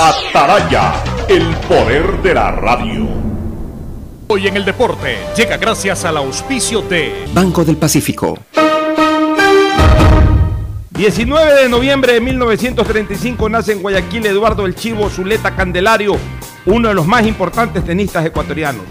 Ataraya, el poder de la radio. Hoy en el deporte llega gracias al auspicio de Banco del Pacífico. 19 de noviembre de 1935 nace en Guayaquil Eduardo El Chivo Zuleta Candelario, uno de los más importantes tenistas ecuatorianos.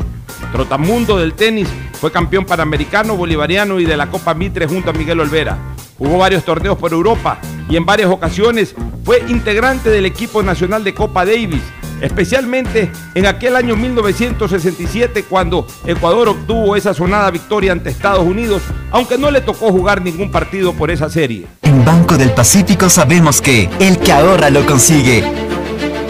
Trotamundo del tenis, fue campeón panamericano, bolivariano y de la Copa Mitre junto a Miguel Olvera. Jugó varios torneos por Europa y en varias ocasiones fue integrante del equipo nacional de Copa Davis, especialmente en aquel año 1967 cuando Ecuador obtuvo esa sonada victoria ante Estados Unidos, aunque no le tocó jugar ningún partido por esa serie. En Banco del Pacífico sabemos que el que ahorra lo consigue.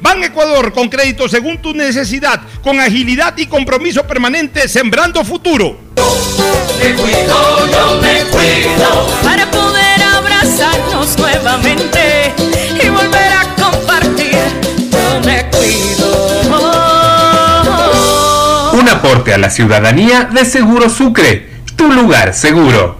Ban Ecuador con crédito según tu necesidad, con agilidad y compromiso permanente, sembrando futuro. Me cuido, yo me cuido. Para poder abrazarnos nuevamente y volver a compartir, yo me cuido. Un aporte a la ciudadanía de Seguro Sucre, tu lugar seguro.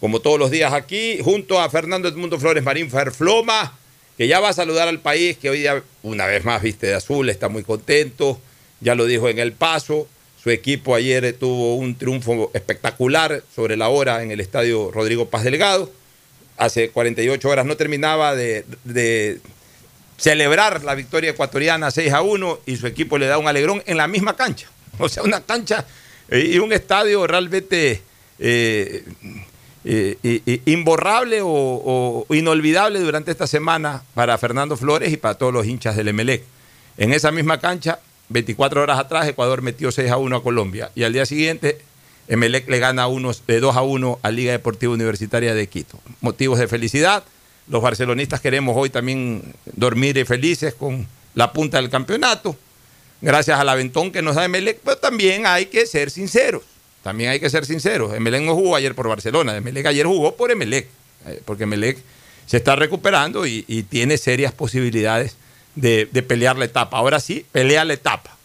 Como todos los días aquí, junto a Fernando Edmundo Flores Marín Ferfloma que ya va a saludar al país, que hoy día una vez más viste de azul, está muy contento, ya lo dijo en el paso, su equipo ayer tuvo un triunfo espectacular sobre la hora en el estadio Rodrigo Paz Delgado, hace 48 horas no terminaba de, celebrar la victoria ecuatoriana 6 a 1 y su equipo le da un alegrón en la misma cancha, o sea, una cancha y un estadio realmente... Eh, eh, eh, imborrable o, o, inolvidable durante esta semana para Fernando Flores y para todos los hinchas del Emelec. En esa misma cancha, 24 horas atrás, Ecuador metió 6 a 1 a Colombia y al día siguiente Emelec le gana unos, de 2 a 1 a Liga Deportiva Universitaria de Quito. Motivos de felicidad. Los barcelonistas queremos hoy también dormir felices con la punta del campeonato, gracias al aventón que nos da Emelec, pero también hay que ser sinceros. También hay que ser sinceros. Emelec no jugó ayer por Barcelona. Emelec ayer jugó por Emelec. Porque Emelec se está recuperando y, tiene serias posibilidades de, pelear la etapa. Ahora sí, pelea la etapa.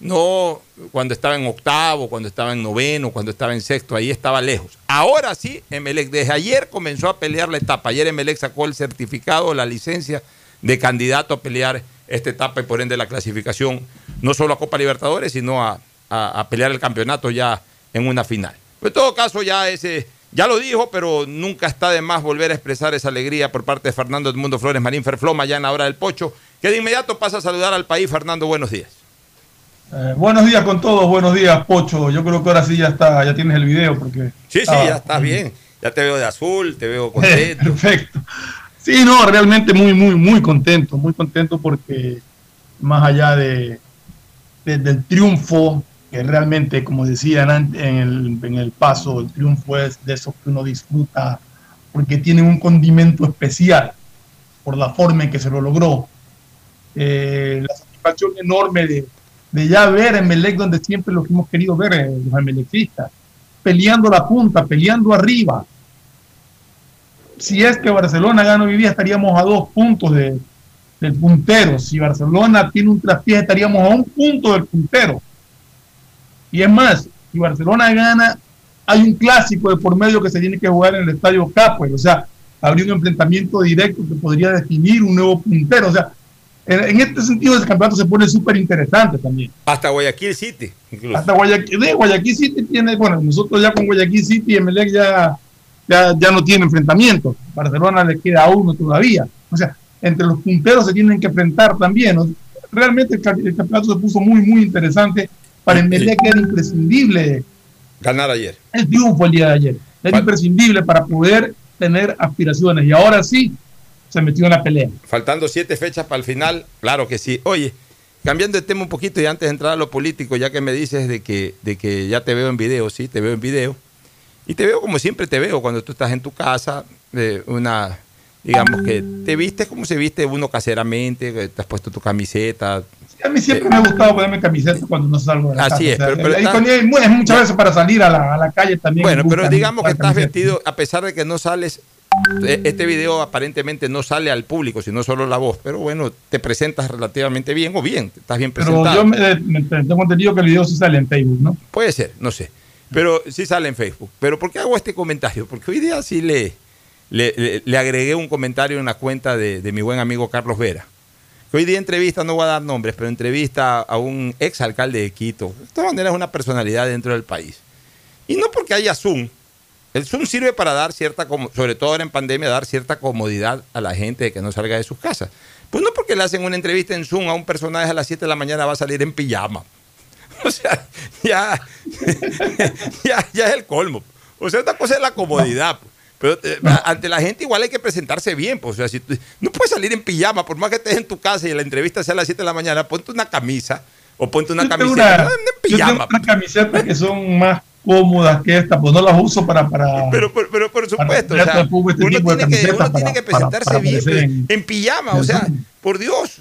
No cuando estaba en octavo, cuando estaba en noveno, cuando estaba en sexto, ahí estaba lejos. Ahora sí, Emelec, desde ayer comenzó a pelear la etapa. Ayer Emelec sacó el certificado, la licencia de candidato a pelear esta etapa y por ende la clasificación, no solo a Copa Libertadores, sino a pelear el campeonato ya en una final. En todo caso, ya ese, ya lo dijo, pero nunca está de más volver a expresar esa alegría por parte de Fernando Edmundo Flores Marín Ferfloma, ya en la hora del pocho, que de inmediato pasa a saludar al país. Fernando, buenos días. Eh, buenos días con todos, buenos días, Pocho. Yo creo que ahora sí ya está, ya tienes el video porque. Sí, sí, ya estás bien. Ya te veo de azul, te veo contento. Perfecto. Sí, no, realmente muy, muy, muy contento, muy contento porque más allá de, de- del triunfo, que realmente, como decían an- en el, en el paso, el triunfo es de esos que uno disfruta porque tiene un condimento especial por la forma en que se lo logró. Eh, la satisfacción enorme de, de ya ver en Melec donde siempre lo que hemos querido ver, eh, los emelecistas, peleando la punta, peleando arriba, si es que Barcelona gana hoy día, estaríamos a dos puntos de- del puntero. Si Barcelona tiene un traspié, estaríamos a un punto del puntero. Y es más, si Barcelona gana, hay un clásico de por medio que se tiene que jugar en el estadio Capuel. O sea, habría un enfrentamiento directo que podría definir un nuevo puntero. O sea, en, este sentido, el campeonato se pone súper interesante también. Hasta Guayaquil City, incluso. Hasta Guayaquil, de Guayaquil City tiene, bueno, nosotros ya con Guayaquil City y Emelec ya, ya, ya no tiene enfrentamiento. Barcelona le queda uno todavía. O sea, entre los punteros se tienen que enfrentar también. Realmente el campeonato se puso muy, muy interesante. Para Emelec era imprescindible Ganar ayer. el triunfo el día de ayer. Era Fal- imprescindible para poder tener aspiraciones. Y ahora sí, se metió en la pelea. Faltando siete fechas para el final, claro que sí. Oye, cambiando de tema un poquito y antes de entrar a lo político, ya que me dices de que, de que ya te veo en video, sí, te veo en video. Y te veo como siempre te veo cuando tú estás en tu casa, eh, una, digamos que te vistes como se viste uno caseramente, que te has puesto tu camiseta. A mí siempre me ha gustado ponerme camiseta cuando no salgo de la Así casa. es, pero- pero está- con- es mu- es muchas veces para salir a la, a la calle también. Bueno, pero digamos que estás camiseta. vestido, a pesar de que no sales, eh, este video aparentemente no sale al público, sino solo la voz, pero bueno, te presentas relativamente bien o bien, estás bien Pero presentado. yo me, me- tengo entendido que el video sí sale en Facebook, ¿no? Puede ser, no sé. Pero sí sale en Facebook. Pero ¿por qué hago este comentario? Porque hoy día sí le, le, le- le agregué un comentario en la cuenta de, de mi buen amigo Carlos Vera. Hoy día entrevista, no voy a dar nombres, pero entrevista a un ex alcalde de Quito. De todas maneras es una personalidad dentro del país. Y no porque haya Zoom. El Zoom sirve para dar cierta, sobre todo ahora en pandemia, dar cierta comodidad a la gente de que no salga de sus casas. Pues no porque le hacen una entrevista en Zoom a un personaje a las 7 de la mañana va a salir en pijama. O sea, ya, ya, ya es el colmo. O sea, una cosa es la comodidad. Pero eh, ante la gente igual hay que presentarse bien. Pues. O sea, si tú- no puedes salir en pijama, por más que estés en tu casa y la entrevista sea a las 7 de la mañana, ponte una camisa o ponte una Yo camiseta. una- en yo tengo pijama. unas camisetas que son más cómodas que esta, pues no las uso para... para Pero, pero, pero por supuesto, o sea, este uno tiene que, uno tiene que presentarse para bien pues, en- en, pijama, o sea, por Dios.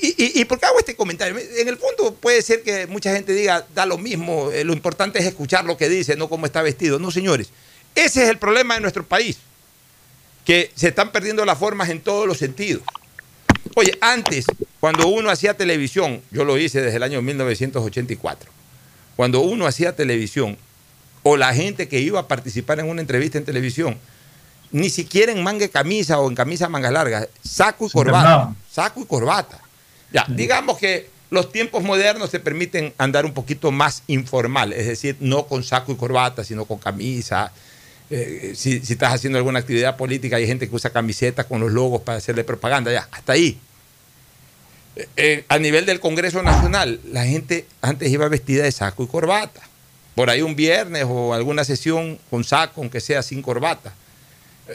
Y, y- y por qué hago este comentario? En el fondo puede ser que mucha gente diga, da lo mismo, eh, lo importante es escuchar lo que dice, no cómo está vestido. No, señores, ese es el problema de nuestro país, que se están perdiendo las formas en todos los sentidos. Oye, antes, cuando uno hacía televisión, yo lo hice desde el año 1984, cuando uno hacía televisión, o la gente que iba a participar en una entrevista en televisión, ni siquiera en manga de camisa o en camisa manga larga, saco y corbata. Saco y corbata. Ya, digamos que los tiempos modernos te permiten andar un poquito más informal, es decir, no con saco y corbata, sino con camisa. Eh, si, estás haciendo alguna actividad política, hay gente que usa camisetas con los logos para hacerle propaganda, ya, hasta ahí. Eh, eh, a nivel del Congreso Nacional, la gente antes iba vestida de saco y corbata. Por ahí un viernes o alguna sesión con saco, aunque sea sin corbata.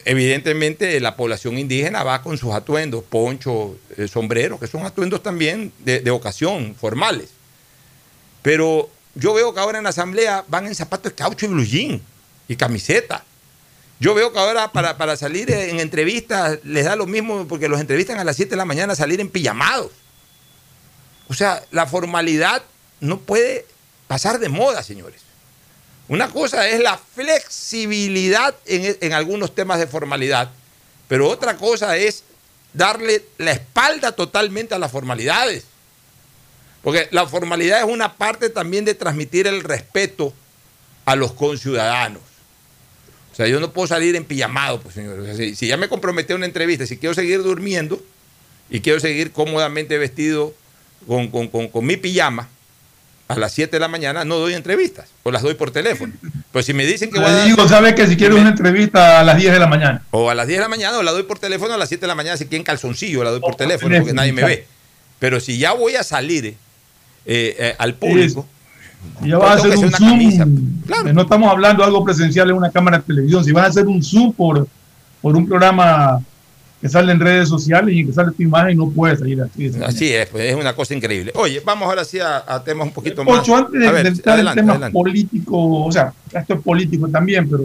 Evidentemente la población indígena va con sus atuendos, poncho, sombrero, que son atuendos también de, ocasión, formales. Pero yo veo que ahora en la asamblea van en zapatos de caucho y blue y camiseta. Yo veo que ahora para, para salir en entrevistas les da lo mismo porque los entrevistan a las 7 de la mañana salir en pijamados. O sea, la formalidad no puede pasar de moda, señores. Una cosa es la flexibilidad en, en algunos temas de formalidad, pero otra cosa es darle la espalda totalmente a las formalidades. Porque la formalidad es una parte también de transmitir el respeto a los conciudadanos. O sea, yo no puedo salir en pijamado, pues señor. O sea, si, si ya me comprometí a una entrevista, si quiero seguir durmiendo y quiero seguir cómodamente vestido con, con- con- con mi pijama, a las 7 de la mañana no doy entrevistas, o las doy por teléfono. Pues si me dicen que voy a Le dar- digo, ¿sabes que Si quieres una entrevista a las 10 de la mañana. o a las 10 de la mañana o la doy por teléfono a las 7 de la mañana si quieren calzoncillo, la doy por por teléfono teléfono, porque nadie me ve. Pero si ya voy a salir eh, eh, al público, Y ya vas a hacer un Zoom. camisa. Claro. No estamos hablando de algo presencial en una cámara de televisión. Si vas a hacer un Zoom por, por un programa que sale en redes sociales y que sale tu imagen, no puedes salir así. así es, pues es una cosa increíble. Oye, vamos ahora sí a, a temas un poquito más. Ocho, antes de, ver, de entrar en adelante, temas adelante. políticos, o sea, esto es político también, pero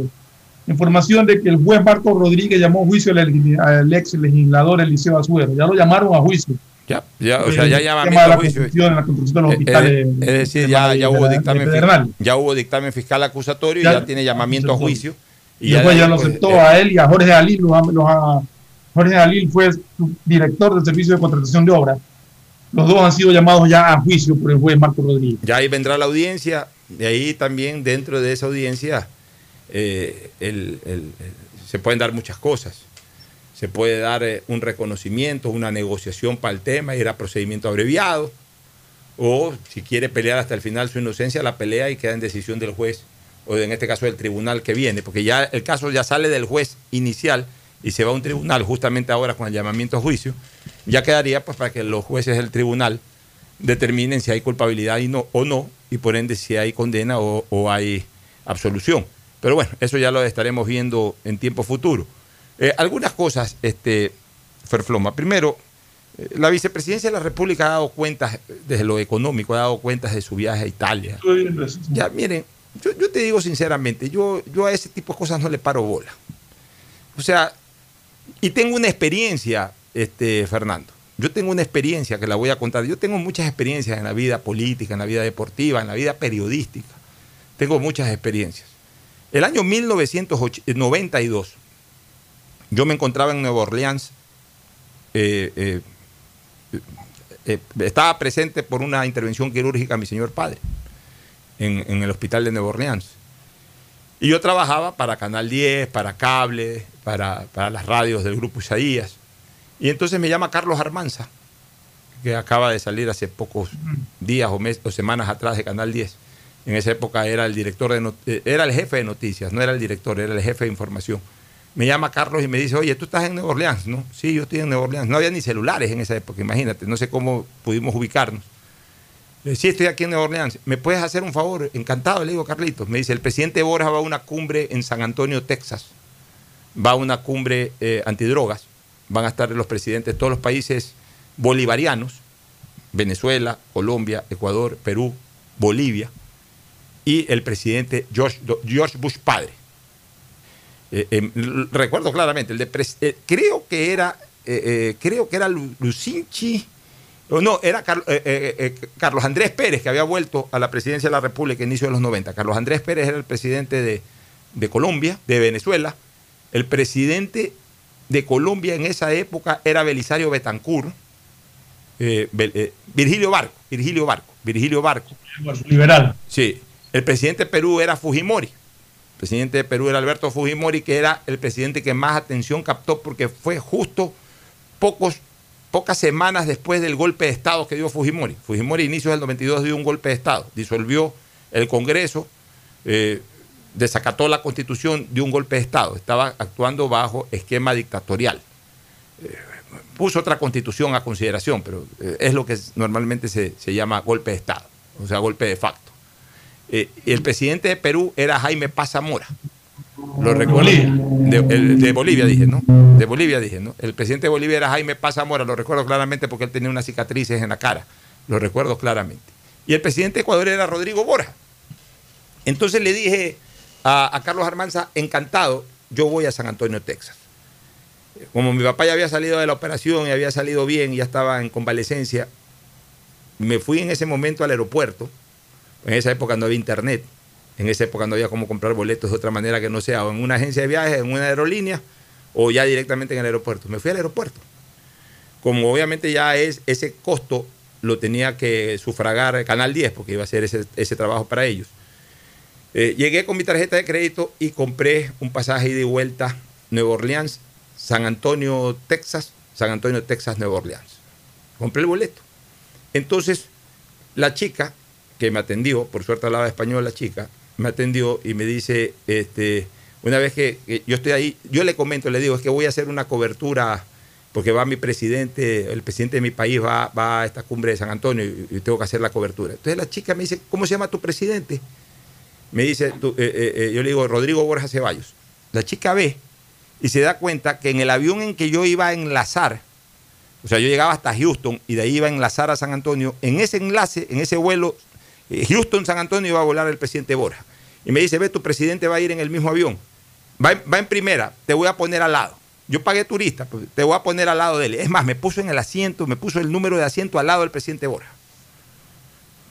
información de que el juez Marco Rodríguez llamó a juicio al, al ex legislador Eliseo Azuero. Ya lo llamaron a juicio. Ya, ya, o sea, ya tema de la a juicio. la construcción de los Eh, hospitales. eh, es decir, ya, ya hubo dictamen, ya hubo dictamen fiscal acusatorio y Ya- ya, tiene llamamiento a juicio. Y después ya lo pues, aceptó eh, a él y a Jorge Alil. Los, los ha- Jorge Alil fue director del Servicio de Contratación de Obras. Los dos han sido llamados ya a juicio por el juez Marco Rodríguez. Ya ahí vendrá la audiencia, de ahí también dentro de esa audiencia eh, el- el- el- se pueden dar muchas cosas. Se puede dar eh, un reconocimiento, una negociación para el tema, ir a procedimiento abreviado, o si quiere pelear hasta el final su inocencia, la pelea y queda en decisión del juez, o en este caso del tribunal que viene, porque ya el caso ya sale del juez inicial y se va a un tribunal justamente ahora con el llamamiento a juicio, ya quedaría pues para que los jueces del tribunal determinen si hay culpabilidad y no, o no, y por ende si hay condena o, o hay absolución. Pero bueno, eso ya lo estaremos viendo en tiempo futuro. Eh, algunas cosas, este, Ferfloma. Primero, eh, la vicepresidencia de la República ha dado cuentas, desde lo económico, ha dado cuentas de su viaje a Italia. Ya, miren, yo, yo te digo sinceramente, yo, yo a ese tipo de cosas no le paro bola. O sea, y tengo una experiencia, este, Fernando. Yo tengo una experiencia que la voy a contar. Yo tengo muchas experiencias en la vida política, en la vida deportiva, en la vida periodística. Tengo muchas experiencias. El año 1992, yo me encontraba en Nueva Orleans. eh, eh, eh, estaba presente por una intervención quirúrgica mi señor padre en, el hospital de Nueva Orleans. Y yo trabajaba para Canal 10, para Cable, para, las radios del Grupo Isaías. Y entonces me llama Carlos Armanza, que acaba de salir hace pocos días o, mes- o semanas atrás de Canal 10. En esa época era el director de era el jefe de noticias, no era el director, era el jefe de información. Me llama Carlos y me dice, oye, tú estás en Nueva Orleans, ¿no? Sí, yo estoy en Nueva Orleans. No había ni celulares en esa época, imagínate, no sé cómo pudimos ubicarnos. Le digo, sí, estoy aquí en Nueva Orleans. ¿Me puedes hacer un favor? Encantado, le digo, Carlitos. Me dice, el presidente Borja va a una cumbre en San Antonio, Texas. Va a una cumbre eh, antidrogas. Van a estar los presidentes de todos los países bolivarianos, Venezuela, Colombia, Ecuador, Perú, Bolivia, y el presidente George, George Bush padre. Eh, eh, recuerdo claramente, el de eh, creo que era, creo que era Lu- Lucinchi, o no, era Carl- Carlos Andrés Pérez, que había vuelto a la presidencia de la República a inicio de los 90. Carlos Andrés Pérez era el presidente de, de Colombia, de Venezuela. El presidente de Colombia en esa época era Belisario Betancourt, Virgilio Barco, Virgilio Barco, Virgilio Barco. Liberal. Sí. El presidente de Perú era Fujimori. Presidente de Perú era Alberto Fujimori, que era el presidente que más atención captó porque fue justo pocos, pocas semanas después del golpe de Estado que dio Fujimori. Fujimori, inicios del 92, dio un golpe de Estado. Disolvió el Congreso, eh, desacató la Constitución, dio un golpe de Estado. Estaba actuando bajo esquema dictatorial. Eh, puso otra constitución a consideración, pero eh, es lo que normalmente se, se llama golpe de Estado, o sea, golpe de facto. Eh, el presidente de Perú era Jaime Paz Zamora. Lo recuerdo. De, el- de Bolivia dije, ¿no? De Bolivia dije, ¿no? El presidente de Bolivia era Jaime Paz Zamora, lo recuerdo claramente porque él tenía unas cicatrices en la cara. Lo recuerdo claramente. Y el presidente de Ecuador era Rodrigo Borja. Entonces le dije a, a Carlos Armanza, encantado, yo voy a San Antonio, Texas. Como mi papá ya había salido de la operación y había salido bien y ya estaba en convalecencia, me fui en ese momento al aeropuerto. En esa época no había internet. En esa época no había cómo comprar boletos de otra manera que no sea o en una agencia de viajes, en una aerolínea o ya directamente en el aeropuerto. Me fui al aeropuerto. como obviamente ya es ese costo lo tenía que sufragar Canal 10, porque iba a hacer ese, trabajo para ellos. Eh, llegué con mi tarjeta de crédito y compré un pasaje ida y vuelta Nueva Orleans, San Antonio, Texas, San Antonio, Texas, Nueva Orleans. Compré el boleto. Entonces, la chica que me atendió, por suerte hablaba español la chica, me atendió y me dice, este, una vez que, yo estoy ahí, yo le comento, le digo, es que voy a hacer una cobertura porque va mi presidente, el presidente de mi país va, va a esta cumbre de San Antonio y, tengo que hacer la cobertura. Entonces la chica me dice, ¿cómo se llama tu presidente? Me dice, eh, eh, eh, yo le digo, Rodrigo Borja Ceballos. La chica ve y se da cuenta que en el avión en que yo iba a enlazar, o sea, yo llegaba hasta Houston y de ahí iba a enlazar a San Antonio, en ese enlace, en ese vuelo, eh, Houston-San Antonio iba a volar el presidente Borja. Y me dice, ve, tu presidente va a ir en el mismo avión. Va, en- va en primera, te voy a poner al lado. Yo pagué turista, pues, te voy a poner al lado de él. Es más, me puso en el asiento, me puso el número de asiento al lado del presidente Borja.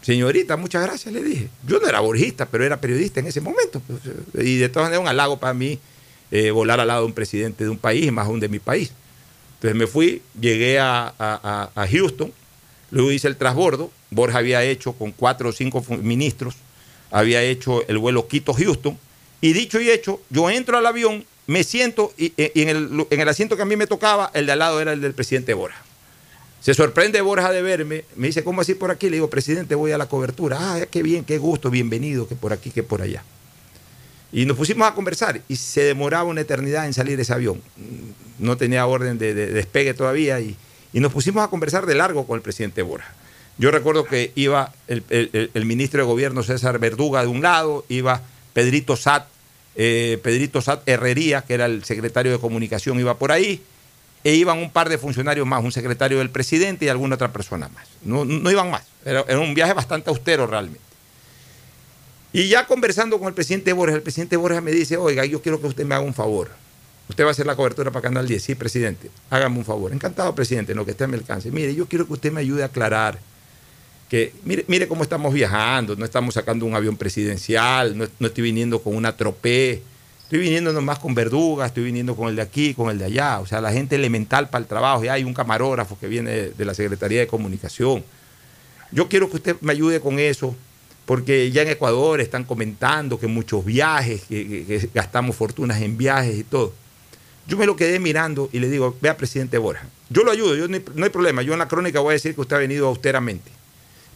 Señorita, muchas gracias, le dije. Yo no era borjista, pero era periodista en ese momento. pues, eh, y de todas maneras, un halago para mí eh, volar al lado de un presidente de un país, más aún de mi país. Entonces me fui, llegué a Houston, luego hice el transbordo. Borja había hecho con cuatro o cinco ministros, había hecho el vuelo Quito-Houston. Y dicho y hecho, yo entro al avión, me siento y, y en, el, en el asiento que a mí me tocaba, el de al lado era el del presidente Borja. Se sorprende Borja de verme, me dice, ¿cómo así por aquí? Le digo, presidente, voy a la cobertura. Ah, qué bien, qué gusto, bienvenido, que por aquí, que por allá. Y nos pusimos a conversar y se demoraba una eternidad en salir ese avión. No tenía orden de, de despegue todavía y, y nos pusimos a conversar de largo con el presidente Borja. Yo recuerdo que iba el, el- ministro de Gobierno César Verduga de un lado, iba Pedrito Sat, eh, Pedrito Sat Herrería, que era el secretario de Comunicación, iba por ahí, e iban un par de funcionarios más, un secretario del presidente y alguna otra persona más. No, no iban más. Era, era un viaje bastante austero realmente. Y ya conversando con el presidente Borja, el presidente Borja me dice, oiga, yo quiero que usted me haga un favor. Usted va a hacer la cobertura para Canal 10. Sí, presidente. Hágame un favor. Encantado, presidente, en lo que esté a mi alcance. Mire, yo quiero que usted me ayude a aclarar que, mire, mire cómo estamos viajando. No estamos sacando un avión presidencial, no, no estoy viniendo con una tropé. Estoy viniendo nomás con Verduga, estoy viniendo con el de aquí, con el de allá. O sea, la gente elemental para el trabajo. Ya hay un camarógrafo que viene de, la Secretaría de Comunicación. Yo quiero que usted me ayude con eso, porque ya en Ecuador están comentando que muchos viajes, que gastamos fortunas en viajes y todo. Yo me lo quedé mirando y le digo, vea, presidente Borja, yo lo ayudo, no hay, problema, yo en la crónica voy a decir que usted ha venido austeramente.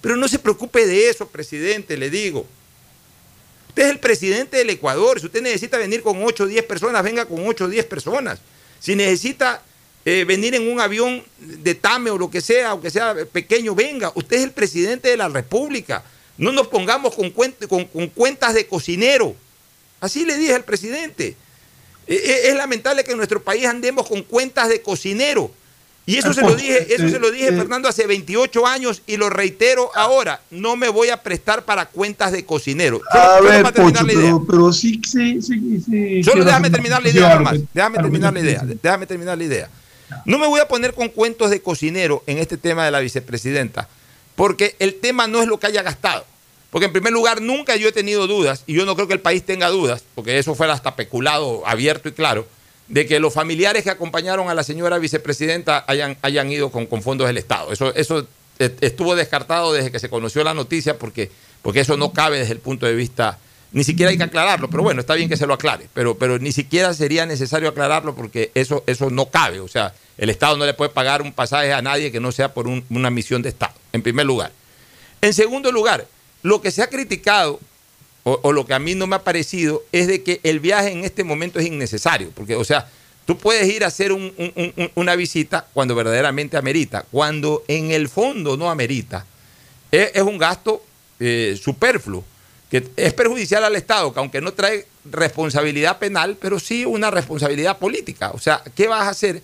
Pero no se preocupe de eso, presidente, le digo. Usted es el presidente del Ecuador, si usted necesita venir con 8 o 10 personas, venga con 8 o 10 personas. Si necesita eh, venir en un avión de TAME o lo que sea, aunque sea pequeño, venga. Usted es el presidente de la República. No nos pongamos con- con cuentas de cocinero. Así le dije al presidente. Eh, eh, Es lamentable que en nuestro país andemos con cuentas de cocinero. Y eso se lo dije, eso se lo dije, Fernando, hace 28 años y lo reitero ahora. No me voy a prestar para cuentas de cocinero. Solo- A solo ver, para terminar Pocho, la idea. pero, pero sí, sí, sí, sí. Solo déjame terminar la idea nomás. Déjame terminar la idea. Déjame terminar la idea. No me voy a poner con cuentos de cocinero en este tema de la vicepresidenta, porque el tema no es lo que haya gastado. Porque en primer lugar, nunca yo he tenido dudas, y yo no creo que el país tenga dudas, porque eso fuera hasta peculado, abierto y claro, de que los familiares que acompañaron a la señora vicepresidenta hayan, hayan ido con, con fondos del Estado. Eso, eso eh, estuvo descartado desde que se conoció la noticia, porque, porque eso no cabe desde el punto de vista ni siquiera hay que aclararlo, pero bueno, está bien que se lo aclare, pero, pero ni siquiera sería necesario aclararlo porque eso, eso no cabe. O sea, el Estado no le puede pagar un pasaje a nadie que no sea por un- una misión de Estado, en primer lugar. En segundo lugar, lo que se ha criticado, o, lo que a mí no me ha parecido, es de que el viaje en este momento es innecesario, porque, o sea, tú puedes ir a hacer un- un- un- una visita cuando verdaderamente amerita, cuando en el fondo no amerita. Es, es un gasto eh, superfluo que es perjudicial al Estado, que aunque no trae responsabilidad penal, pero sí una responsabilidad política. O sea, ¿qué vas a hacer?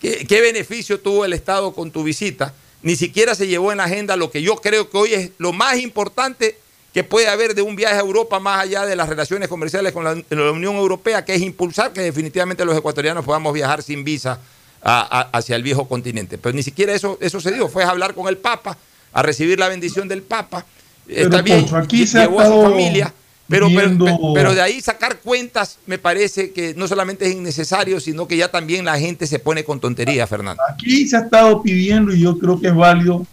¿Qué, qué beneficio tuvo el Estado con tu visita? Ni siquiera se llevó en la agenda lo que yo creo que hoy es lo más importante que puede haber de un viaje a Europa más allá de las relaciones comerciales con la, la Unión Europea, que es impulsar que definitivamente los ecuatorianos podamos viajar sin visa a- a- hacia el viejo continente. Pero ni siquiera eso, eso se dio. Fue a hablar con el Papa, a recibir la bendición del Papa. Pero, Está bien, Pocho, aquí se ha llevó a su familia, Pero, pero, viendo- pe- pero de ahí sacar cuentas me parece que no solamente es innecesario, sino que ya también la gente se pone con tonterías, Fernando. Aquí se ha estado pidiendo y yo creo que es válido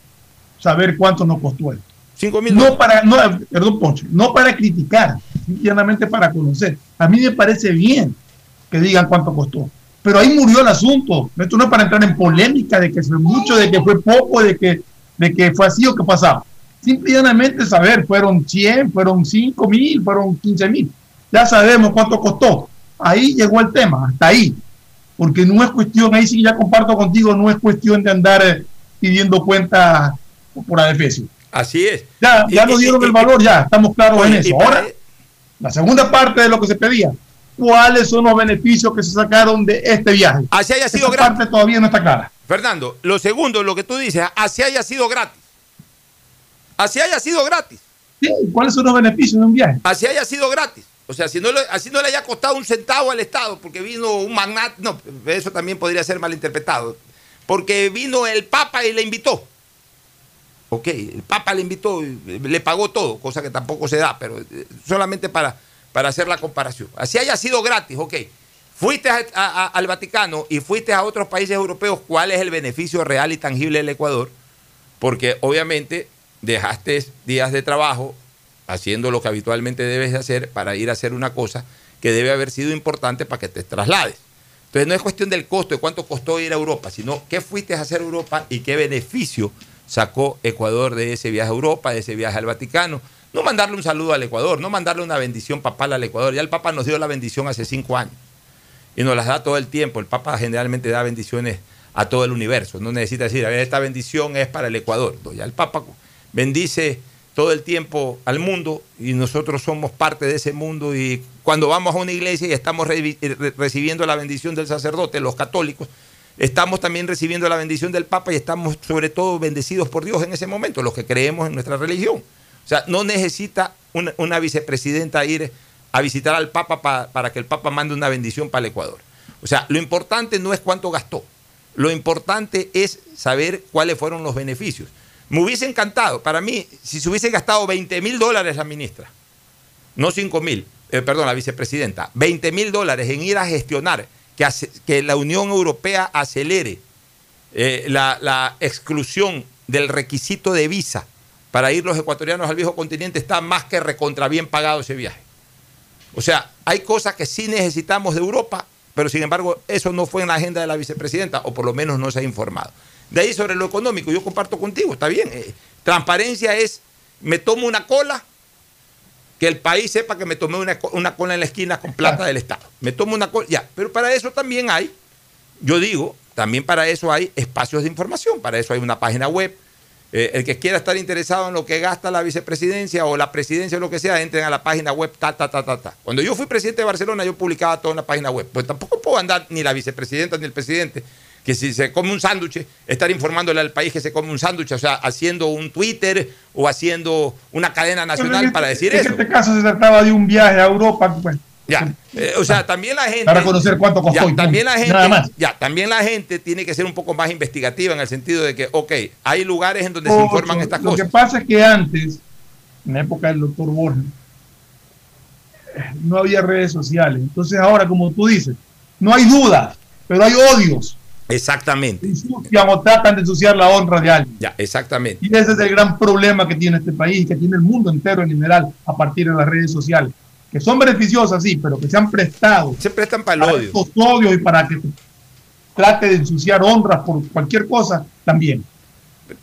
saber cuánto nos costó esto. Cinco mil No para, no, perdón, Poncho, no para criticar, simplemente para conocer. A mí me parece bien que digan cuánto costó. Pero ahí murió el asunto. Esto no es para entrar en polémica de que fue mucho, de que fue poco, de que, de que fue así o que pasaba. Simplemente saber, fueron 100, fueron 5 mil, fueron 15 mil. Ya sabemos cuánto costó. Ahí llegó el tema, hasta ahí. Porque no es cuestión, ahí sí ya comparto contigo, no es cuestión de andar eh, pidiendo cuentas por adefesio. Así es. Ya, Y- ya y- nos dieron y- el valor, ya estamos claros en Oye, y eso. Ahora, la segunda parte de lo que se pedía, ¿cuáles son los beneficios que se sacaron de este viaje? Así haya sido Esa gratis. parte todavía no está clara. Fernando, lo segundo, lo que tú dices, así haya sido gratis. Así haya sido gratis. Sí, ¿Cuáles son los beneficios de un viaje? Así haya sido gratis. O sea, si no le- así no le haya costado un centavo al Estado, porque vino un magnate, no, eso también podría ser malinterpretado, porque vino el Papa y le invitó. Ok, el Papa le invitó, y le pagó todo, cosa que tampoco se da, pero eh, solamente para, para hacer la comparación. Así haya sido gratis, ok. Fuiste a- al Vaticano y fuiste a otros países europeos, ¿cuál es el beneficio real y tangible del Ecuador? Porque obviamente dejaste días de trabajo haciendo lo que habitualmente debes de hacer para ir a hacer una cosa que debe haber sido importante para que te traslades. Entonces no es cuestión del costo, de cuánto costó ir a Europa, sino qué fuiste a hacer a Europa y qué beneficio sacó Ecuador de ese viaje a Europa, de ese viaje al Vaticano. No mandarle un saludo al Ecuador, no mandarle una bendición papal al Ecuador. Ya el Papa nos dio la bendición hace cinco años y nos las da todo el tiempo. El Papa generalmente da bendiciones a todo el universo. No necesita decir, a ver, esta bendición es para el Ecuador. No, ya el Papa bendice todo el tiempo al mundo y nosotros somos parte de ese mundo y cuando vamos a una iglesia y estamos re- recibiendo la bendición del sacerdote, los católicos, estamos también recibiendo la bendición del Papa y estamos sobre todo bendecidos por Dios en ese momento, los que creemos en nuestra religión. O sea, no necesita una, vicepresidenta ir a visitar al Papa pa- para que el Papa mande una bendición para el Ecuador. O sea, lo importante no es cuánto gastó, lo importante es saber cuáles fueron los beneficios. Me hubiese encantado, para mí, si se hubiese gastado 20 mil dólares la ministra, no 5 mil, eh, perdón, la vicepresidenta, 20 mil dólares en ir a gestionar que, la Unión Europea acelere eh, la, la exclusión del requisito de visa para ir los ecuatorianos al viejo continente, está más que recontra bien pagado ese viaje. O sea, hay cosas que sí necesitamos de Europa, pero sin embargo eso no fue en la agenda de la vicepresidenta, o por lo menos no se ha informado. De ahí sobre lo económico, yo comparto contigo, está bien. eh, transparencia es, me tomo una cola, que el país sepa que me tomé una, una cola en la esquina con plata del Estado. Me tomo una cola, ya, pero para eso también hay, yo digo, también para eso hay espacios de información, para eso hay una página web. Eh, el que quiera estar interesado en lo que gasta la vicepresidencia o la presidencia o lo que sea, entren a la página web, ta, ta, ta, ta, ta. Cuando yo fui presidente de Barcelona, yo publicaba todo en la página web. Pues tampoco puedo andar ni la vicepresidenta ni el presidente, que si se come un sándwich, estar informándole al país que se come un sándwich, o sea, haciendo un Twitter o haciendo una cadena nacional En para este- decir en eso. este caso se trataba de un viaje a Europa, pues, Ya, eh, o sea, también la gente. Para conocer cuánto costó Ya, también la gente. Nada más. Ya, también la gente tiene que ser un poco más investigativa en el sentido de que, ok, hay lugares en donde se informan estas Lo cosas. que pasa es que antes, en la época del doctor Borges, eh, no había redes sociales. Entonces ahora, como tú dices, no hay dudas, pero hay odios. Exactamente. Ensucian o tratan de ensuciar la honra de alguien. Ya, exactamente. Y ese es el gran problema que tiene este país, que tiene el mundo entero en general a partir de las redes sociales, que son beneficiosas, sí, pero que se han prestado Se prestan para el odio. estos odios y para que trate de ensuciar honras por cualquier cosa también.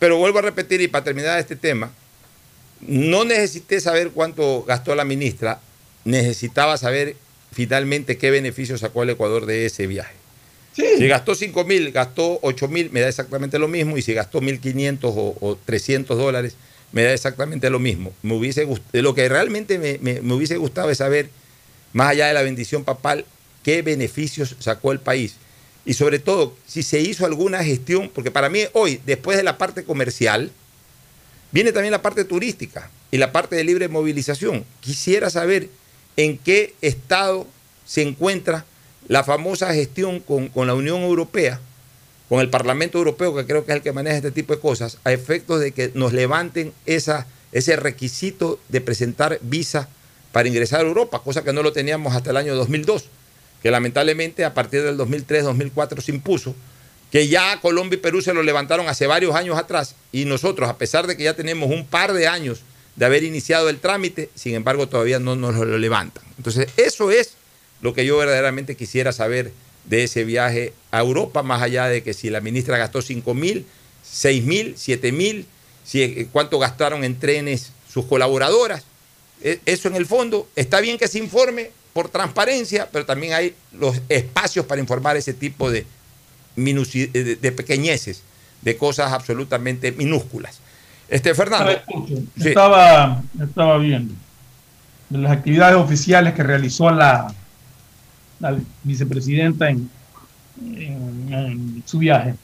Pero vuelvo a repetir y para terminar este tema, no necesité saber cuánto gastó la ministra, necesitaba saber finalmente qué beneficio sacó el Ecuador de ese viaje. Si gastó 5 mil, gastó 8 mil, me da exactamente lo mismo. Y si gastó 1.500 o, o 300 dólares, me da exactamente lo mismo. Me hubiese lo que realmente me, me- me hubiese gustado es saber, más allá de la bendición papal, qué beneficios sacó el país. Y sobre todo, si se hizo alguna gestión, porque para mí hoy, después de la parte comercial, viene también la parte turística y la parte de libre movilización. Quisiera saber en qué estado se encuentra la famosa gestión con, con la Unión Europea, con el Parlamento Europeo, que creo que es el que maneja este tipo de cosas, a efectos de que nos levanten esa, ese requisito de presentar visa para ingresar a Europa, cosa que no lo teníamos hasta el año 2002, que lamentablemente a partir del 2003-2004 se impuso, que ya Colombia y Perú se lo levantaron hace varios años atrás y nosotros, a pesar de que ya tenemos un par de años de haber iniciado el trámite, sin embargo todavía no nos lo levantan. Entonces, eso es lo que yo verdaderamente quisiera saber de ese viaje a Europa, más allá de que si la ministra gastó 5 mil, 6 mil, 7 mil, si, eh, cuánto gastaron en trenes sus colaboradoras. E, eso en el fondo está bien que se informe por transparencia, pero también hay los espacios para informar ese tipo de, de, pequeñeces, de cosas absolutamente minúsculas. Este Fernando. Estaba, estaba viendo de las actividades oficiales que realizó la, la vicepresidenta en, en, su viaje.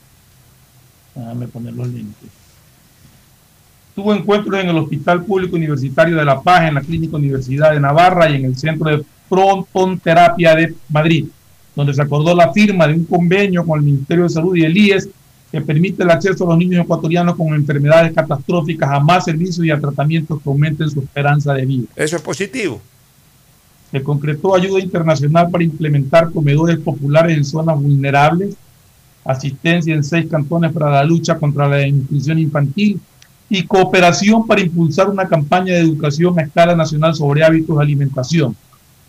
Déjame poner los lentes. Tuvo encuentros en el Hospital Público Universitario de La Paz, en la Clínica Universidad de Navarra y en el Centro de Frontonterapia de Madrid, donde se acordó la firma de un convenio con el Ministerio de Salud y el IES que permite el acceso a los niños ecuatorianos con enfermedades catastróficas a más servicios y a tratamientos que aumenten su esperanza de vida. Eso es positivo. Se concretó ayuda internacional para implementar comedores populares en zonas vulnerables, asistencia en seis cantones para la lucha contra la desnutrición infantil y cooperación para impulsar una campaña de educación a escala nacional sobre hábitos de alimentación.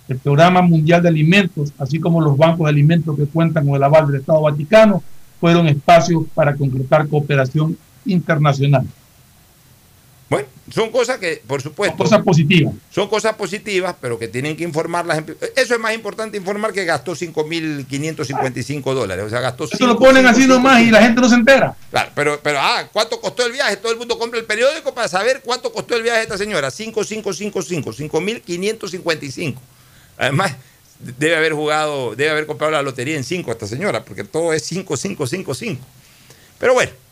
El Programa Mundial de Alimentos, así como los bancos de alimentos que cuentan con el aval del Estado Vaticano, fueron espacios para concretar cooperación internacional. Bueno, son cosas que, por supuesto. Son cosas positivas. Son cosas positivas, pero que tienen que informar las Eso es más importante informar que gastó 5.555 dólares. O sea, gastó. Eso lo ponen así nomás y la gente no se entera. Claro, pero, pero, ah, ¿cuánto costó el viaje? Todo el mundo compra el periódico para saber cuánto costó el viaje de esta señora. 5.555, 5.555. Además, debe haber jugado, debe haber comprado la lotería en 5 esta señora, porque todo es 55555. Pero bueno.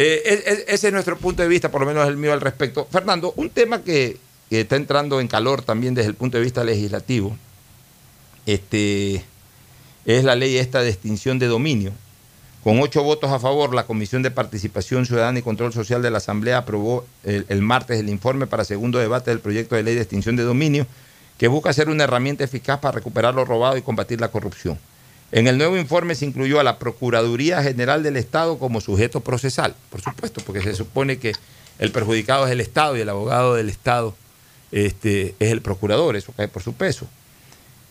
Eh, ese es nuestro punto de vista, por lo menos el mío al respecto. Fernando, un tema que, está entrando en calor también desde el punto de vista legislativo, este, es la ley esta de extinción de dominio. Con ocho votos a favor, la Comisión de Participación Ciudadana y Control Social de la Asamblea aprobó el, el, martes el informe para segundo debate del proyecto de ley de extinción de dominio, que busca ser una herramienta eficaz para recuperar lo robado y combatir la corrupción. En el nuevo informe se incluyó a la Procuraduría General del Estado como sujeto procesal, por supuesto, porque se supone que el perjudicado es el Estado y el abogado del Estado este, es el procurador, eso cae por su peso.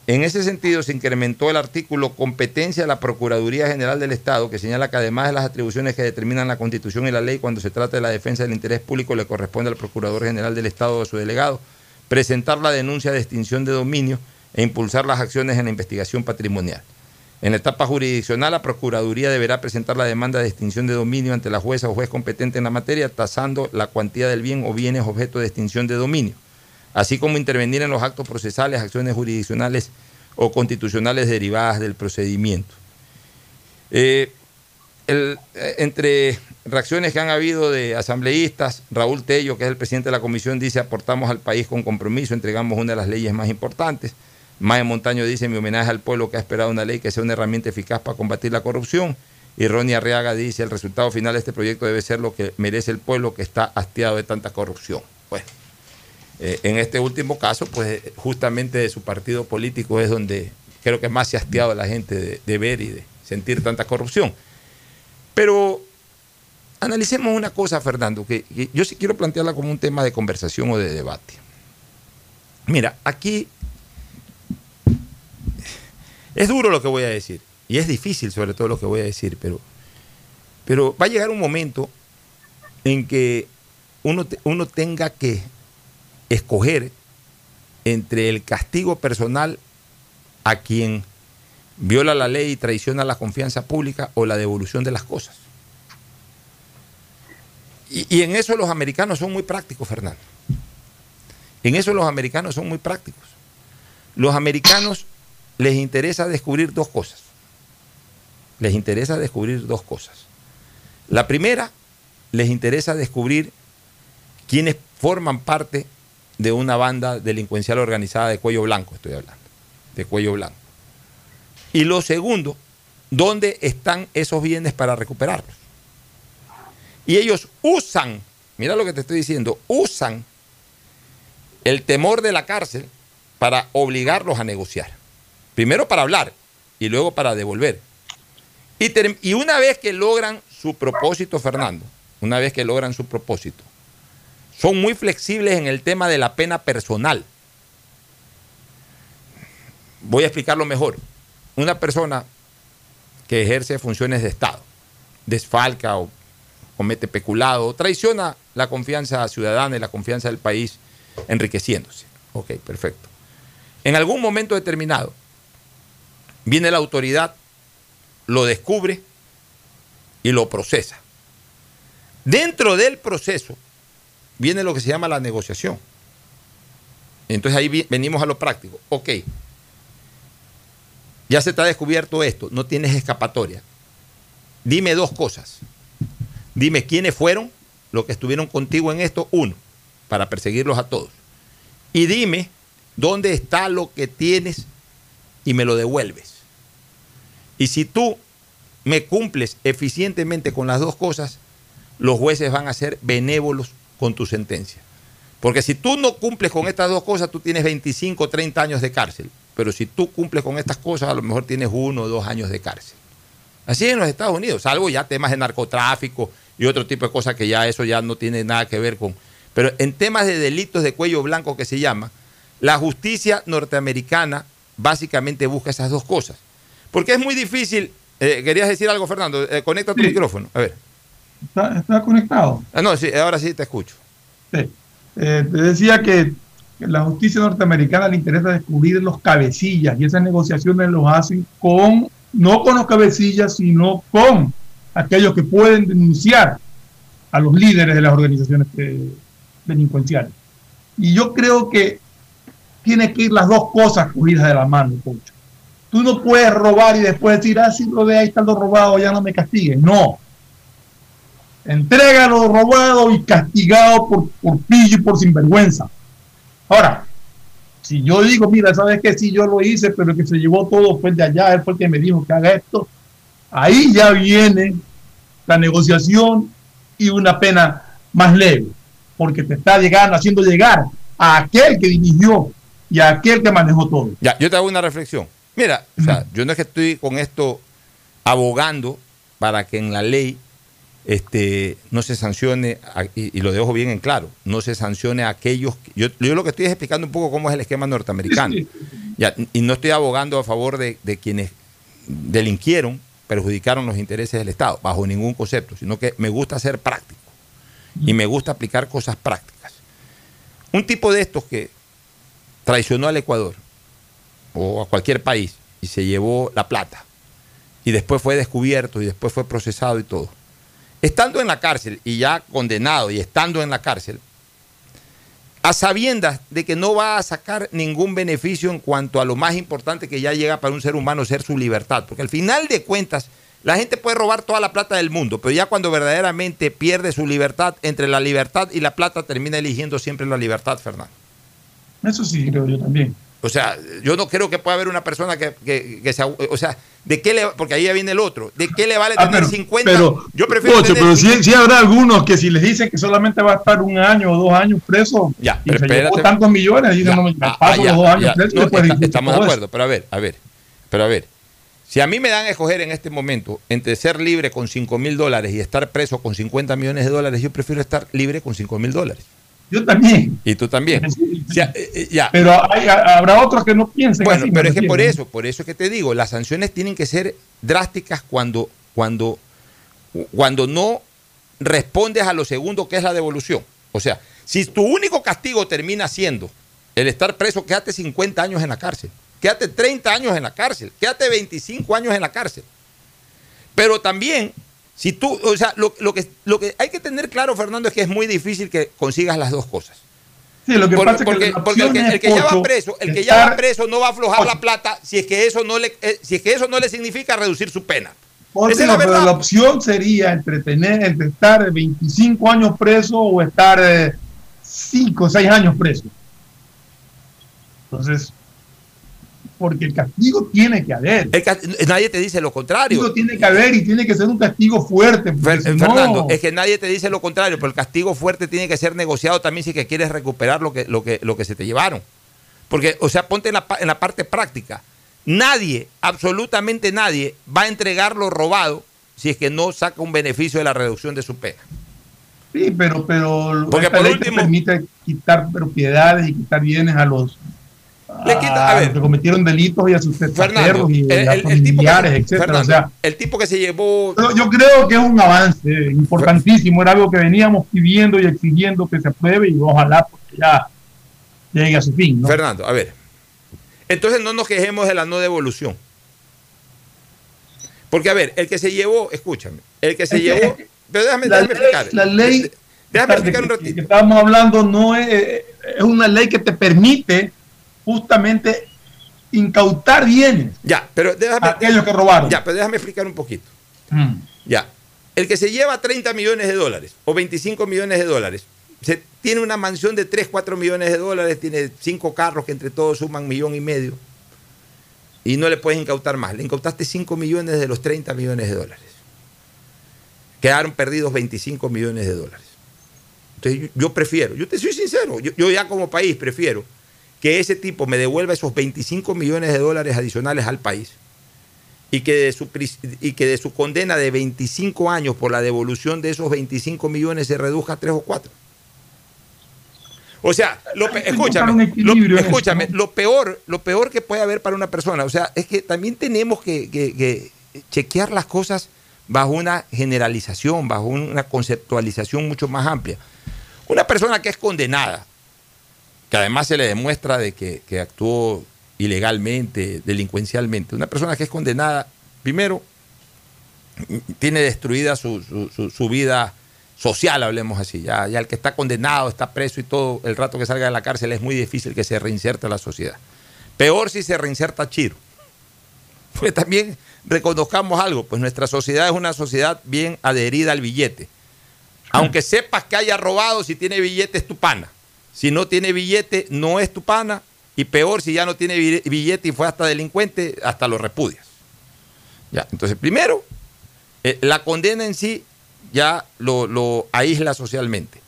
En ese sentido, se incrementó el artículo competencia de la Procuraduría General del Estado, que señala que además de las atribuciones que determinan la Constitución y la ley, cuando se trata de la defensa del interés público, le corresponde al Procurador General del Estado o a su delegado presentar la denuncia de extinción de dominio e impulsar las acciones en la investigación patrimonial. En la etapa jurisdiccional, la Procuraduría deberá presentar la demanda de extinción de dominio ante la jueza o juez competente en la materia, tasando la cuantía del bien o bienes objeto de extinción de dominio, así como intervenir en los actos procesales, acciones jurisdiccionales o constitucionales derivadas del procedimiento. Eh, eh, entre reacciones que han habido de asambleístas, Raúl Tello, que es el presidente de la comisión, dice aportamos al país con compromiso, entregamos una de las leyes más importantes. Maya Montaño dice, mi homenaje al pueblo que ha esperado una ley que sea una herramienta eficaz para combatir la corrupción. Y Ronnie Arriaga dice, el resultado final de este proyecto debe ser lo que merece el pueblo que está hastiado de tanta corrupción. Bueno, eh, en este último caso, pues justamente de su partido político es donde creo que más se ha hastiado la gente de, ver y de sentir tanta corrupción. Pero analicemos una cosa, Fernando, que, que yo sí quiero plantearla como un tema de conversación o de debate. Mira, aquí es duro lo que voy a decir. Y es difícil sobre todo lo que voy a decir, pero, pero va a llegar un momento en que uno, uno tenga que escoger entre el castigo personal a quien viola la ley y traiciona la confianza pública o la devolución de las cosas. Y, y, en eso los americanos son muy prácticos, Fernando. En eso los americanos son muy prácticos. Los americanos les interesa descubrir dos cosas. Les interesa descubrir dos cosas. La primera, les interesa descubrir quiénes forman parte de una banda delincuencial organizada de cuello blanco, estoy hablando, de cuello blanco. Y lo segundo, ¿dónde están esos bienes para recuperarlos? Y ellos usan, mira lo que te estoy diciendo, usan el temor de la cárcel para obligarlos a negociar. Primero para hablar y luego para devolver. Y, una vez que logran su propósito, Fernando, una vez que logran su propósito, son muy flexibles en el tema de la pena personal. Voy a explicarlo mejor. Una persona que ejerce funciones de Estado, desfalca o comete peculado, o traiciona la confianza ciudadana y la confianza del país enriqueciéndose. Ok, perfecto. En algún momento determinado, viene la autoridad, lo descubre y lo procesa. Dentro del proceso viene lo que se llama la negociación. Entonces ahí venimos a lo práctico. Ok, ya se te ha descubierto esto, no tienes escapatoria. Dime dos cosas. Dime quiénes fueron los que estuvieron contigo en esto, uno, para perseguirlos a todos. Y dime dónde está lo que tienes y me lo devuelves. Y si tú me cumples eficientemente con las dos cosas, los jueces van a ser benévolos con tu sentencia. Porque si tú no cumples con estas dos cosas, tú tienes 25 o 30 años de cárcel. Pero si tú cumples con estas cosas, a lo mejor tienes uno o dos años de cárcel. Así es en los Estados Unidos, salvo ya temas de narcotráfico y otro tipo de cosas que ya eso ya no tiene nada que ver con... Pero en temas de delitos de cuello blanco que se llama, la justicia norteamericana básicamente busca esas dos cosas. Porque es muy difícil. Eh, ¿Querías decir algo, Fernando? Eh, conecta tu micrófono. A ver. ¿Está, conectado? Ah, no, sí, ahora sí te escucho. Sí. Eh, te decía que la justicia norteamericana le interesa descubrir los cabecillas y esas negociaciones los hacen con, no con los cabecillas, sino con aquellos que pueden denunciar a los líderes de las organizaciones delincuenciales. Y yo creo que tiene que ir las dos cosas cogidas de la mano, Pocho. Tú no puedes robar y después decir, ah, si lo de ahí está lo robado, ya no me castiguen. No. Entrega lo robado y castigado por, por pillo y por sinvergüenza. Ahora, si yo digo, mira, sabes que si yo lo hice, pero el que se llevó todo fue de allá, él fue el que me dijo que haga esto, ahí ya viene la negociación y una pena más leve, porque te está llegando, haciendo llegar a aquel que dirigió y a aquel que manejó todo. Ya, yo te hago una reflexión. Mira, o sea, yo no es que estoy con esto abogando para que en la ley este, no se sancione, y, lo dejo bien en claro, no se sancione a aquellos. Yo, yo, lo que estoy explicando un poco cómo es el esquema norteamericano. y no estoy abogando a favor de, quienes delinquieron, perjudicaron los intereses del Estado, bajo ningún concepto, sino que me gusta ser práctico y me gusta aplicar cosas prácticas. Un tipo de estos que traicionó al Ecuador o a cualquier país y se llevó la plata y después fue descubierto y después fue procesado y todo estando en la cárcel y ya condenado y estando en la cárcel, a sabiendas de que no va a sacar ningún beneficio en cuanto a lo más importante que ya llega para un ser humano, ser su libertad. Porque al final de cuentas, la gente puede robar toda la plata del mundo, pero ya cuando verdaderamente pierde su libertad, entre la libertad y la plata termina eligiendo siempre la libertad, Fernando. Eso sí, creo yo también. O sea, yo no creo que pueda haber una persona que, que, sea, o sea, ¿de qué le, porque ahí ya viene el otro, ¿de qué le vale ah, tener 50? Pero, yo prefiero pero sí, habrá algunos que si les dicen que solamente va a estar un año o dos años preso ya, y se llevó tantos millones, y no, me ah, paso los dos años preso. estamos de acuerdo, pero a ver, a ver, pero a ver, si a mí me dan a escoger en este momento entre ser libre con 5 mil dólares y estar preso con 50 millones de dólares, yo prefiero estar libre con 5 mil dólares. Yo también. Y tú también. Eh, eh, ya. Pero habrá otros que no piensen bueno, pero es que por eso, por eso es que te digo, las sanciones tienen que ser drásticas cuando, cuando, cuando no respondes a lo segundo que es la devolución. O sea, si tu único castigo termina siendo el estar preso, quédate 50 años en la cárcel, quédate 30 años en la cárcel, quédate 25 años en la cárcel. Pero también si tú, o sea, lo, que, lo que hay que tener claro, Fernando, es que es muy difícil que consigas las dos cosas. Sí, lo que pasa es que, porque el que, ya va preso, el que ya va preso no va a aflojar la plata si es que eso no le, eh, si es que eso no le significa reducir su pena. Esa es la, verdad. la opción sería entretener, entre estar 25 años preso o estar 5 o 6 años preso. Entonces, porque el castigo tiene que haber. nadie te dice lo contrario. El castigo tiene que haber y tiene que ser un castigo fuerte. Fernando, es que nadie te dice lo contrario, pero el castigo fuerte tiene que ser negociado también si que quieres recuperar lo que, lo que, lo que se te llevaron. Porque, o sea, ponte en la, en la parte práctica. Nadie, absolutamente nadie, va a entregar lo robado si es que no saca un beneficio de la reducción de su pena. Sí, pero, pero Porque esta por ley último- te permite quitar propiedades y quitar bienes a los, Le quita- a ver. los que cometieron delitos y a sus Fernando, y el, a el- el tipo familiares, que, etcétera. Fernando, o sea, el tipo que se llevó yo, creo que es un avance importantísimo, era algo que veníamos pidiendo y exigiendo que se apruebe y ojalá porque ya llegue a su fin. ¿no? Fernando, a ver. Entonces no nos quejemos de la no devolución. Porque, a ver, el que se llevó, escúchame, el que se Es que llevó. Pero déjame, la déjame ley- explicar. la ley- Déjame explicar un que- ratito. que estábamos hablando no es, es una ley que te permite justamente incautar bienes Ya, pero a déjame. aquellos que robaron. Ya, pero déjame explicar un poquito. Mm. Ya. El que se lleva 30 millones de dólares o 25 millones de dólares, se, tiene una mansión de 3, 4 millones de dólares, tiene cinco carros que entre todos suman millón y medio. Y no le puedes incautar más. Le incautaste 5 millones de los 30 millones de dólares. Quedaron perdidos 25 millones de dólares. Entonces yo, yo prefiero, yo te soy sincero, yo, yo ya como país prefiero que ese tipo me devuelva esos 25 millones de dólares adicionales al país y que, de su, y que de su condena de 25 años por la devolución de esos 25 millones se reduzca a 3 o 4. O sea, lo pe- escúchame, lo, escúchame, lo peor, lo peor que puede haber para una persona, o sea, es que también tenemos que, que- que chequear las cosas bajo una generalización, bajo una conceptualización mucho más amplia. Una persona que es condenada, que además se le demuestra de que, actuó ilegalmente, delincuencialmente, una persona que es condenada, primero, tiene destruida su vida social, hablemos así. Ya, ya el que está condenado, está preso y todo, el rato que salga de la cárcel es muy difícil que se reinserte a la sociedad. Peor si se reinserta Chiro. Pues también reconozcamos algo, pues nuestra sociedad es una sociedad bien adherida al billete. Aunque sepas que haya robado, si tiene billete es tu pana. Si no tiene billete, no es tu pana. Y peor, si ya no tiene bi- billete y fue hasta delincuente, hasta lo repudias. Ya, entonces, primero, eh, la condena en sí ya lo, aísla socialmente.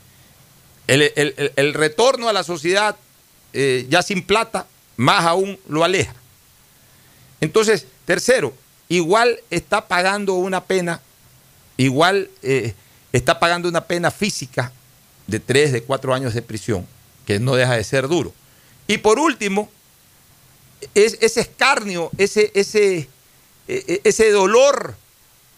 El retorno a la sociedad, eh, ya sin plata, más aún lo aleja. Entonces, tercero, igual está pagando una pena, igual eh, está pagando una pena física de tres, de cuatro años de prisión, que no deja de ser duro. Y por último, es, ese escarnio, ese, ese, e- ese dolor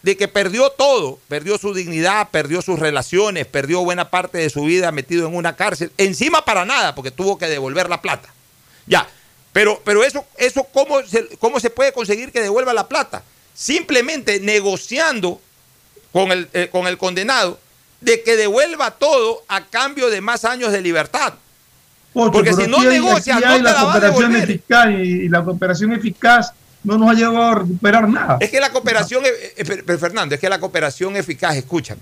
de que perdió todo, perdió su dignidad, perdió sus relaciones, perdió buena parte de su vida metido en una cárcel, encima para nada, porque tuvo que devolver la plata. Ya, pero, pero eso, eso ¿cómo, se, ¿cómo se puede conseguir que devuelva la plata? Simplemente negociando con el, eh, con el condenado de que devuelva todo a cambio de más años de libertad. Pocho, Porque si no aquí no te la la cooperación eficaz y, y la cooperación eficaz no nos ha llevado a recuperar nada. Es que la cooperación, eh, eh, pero, pero, Fernando, es que la cooperación eficaz, escúchame,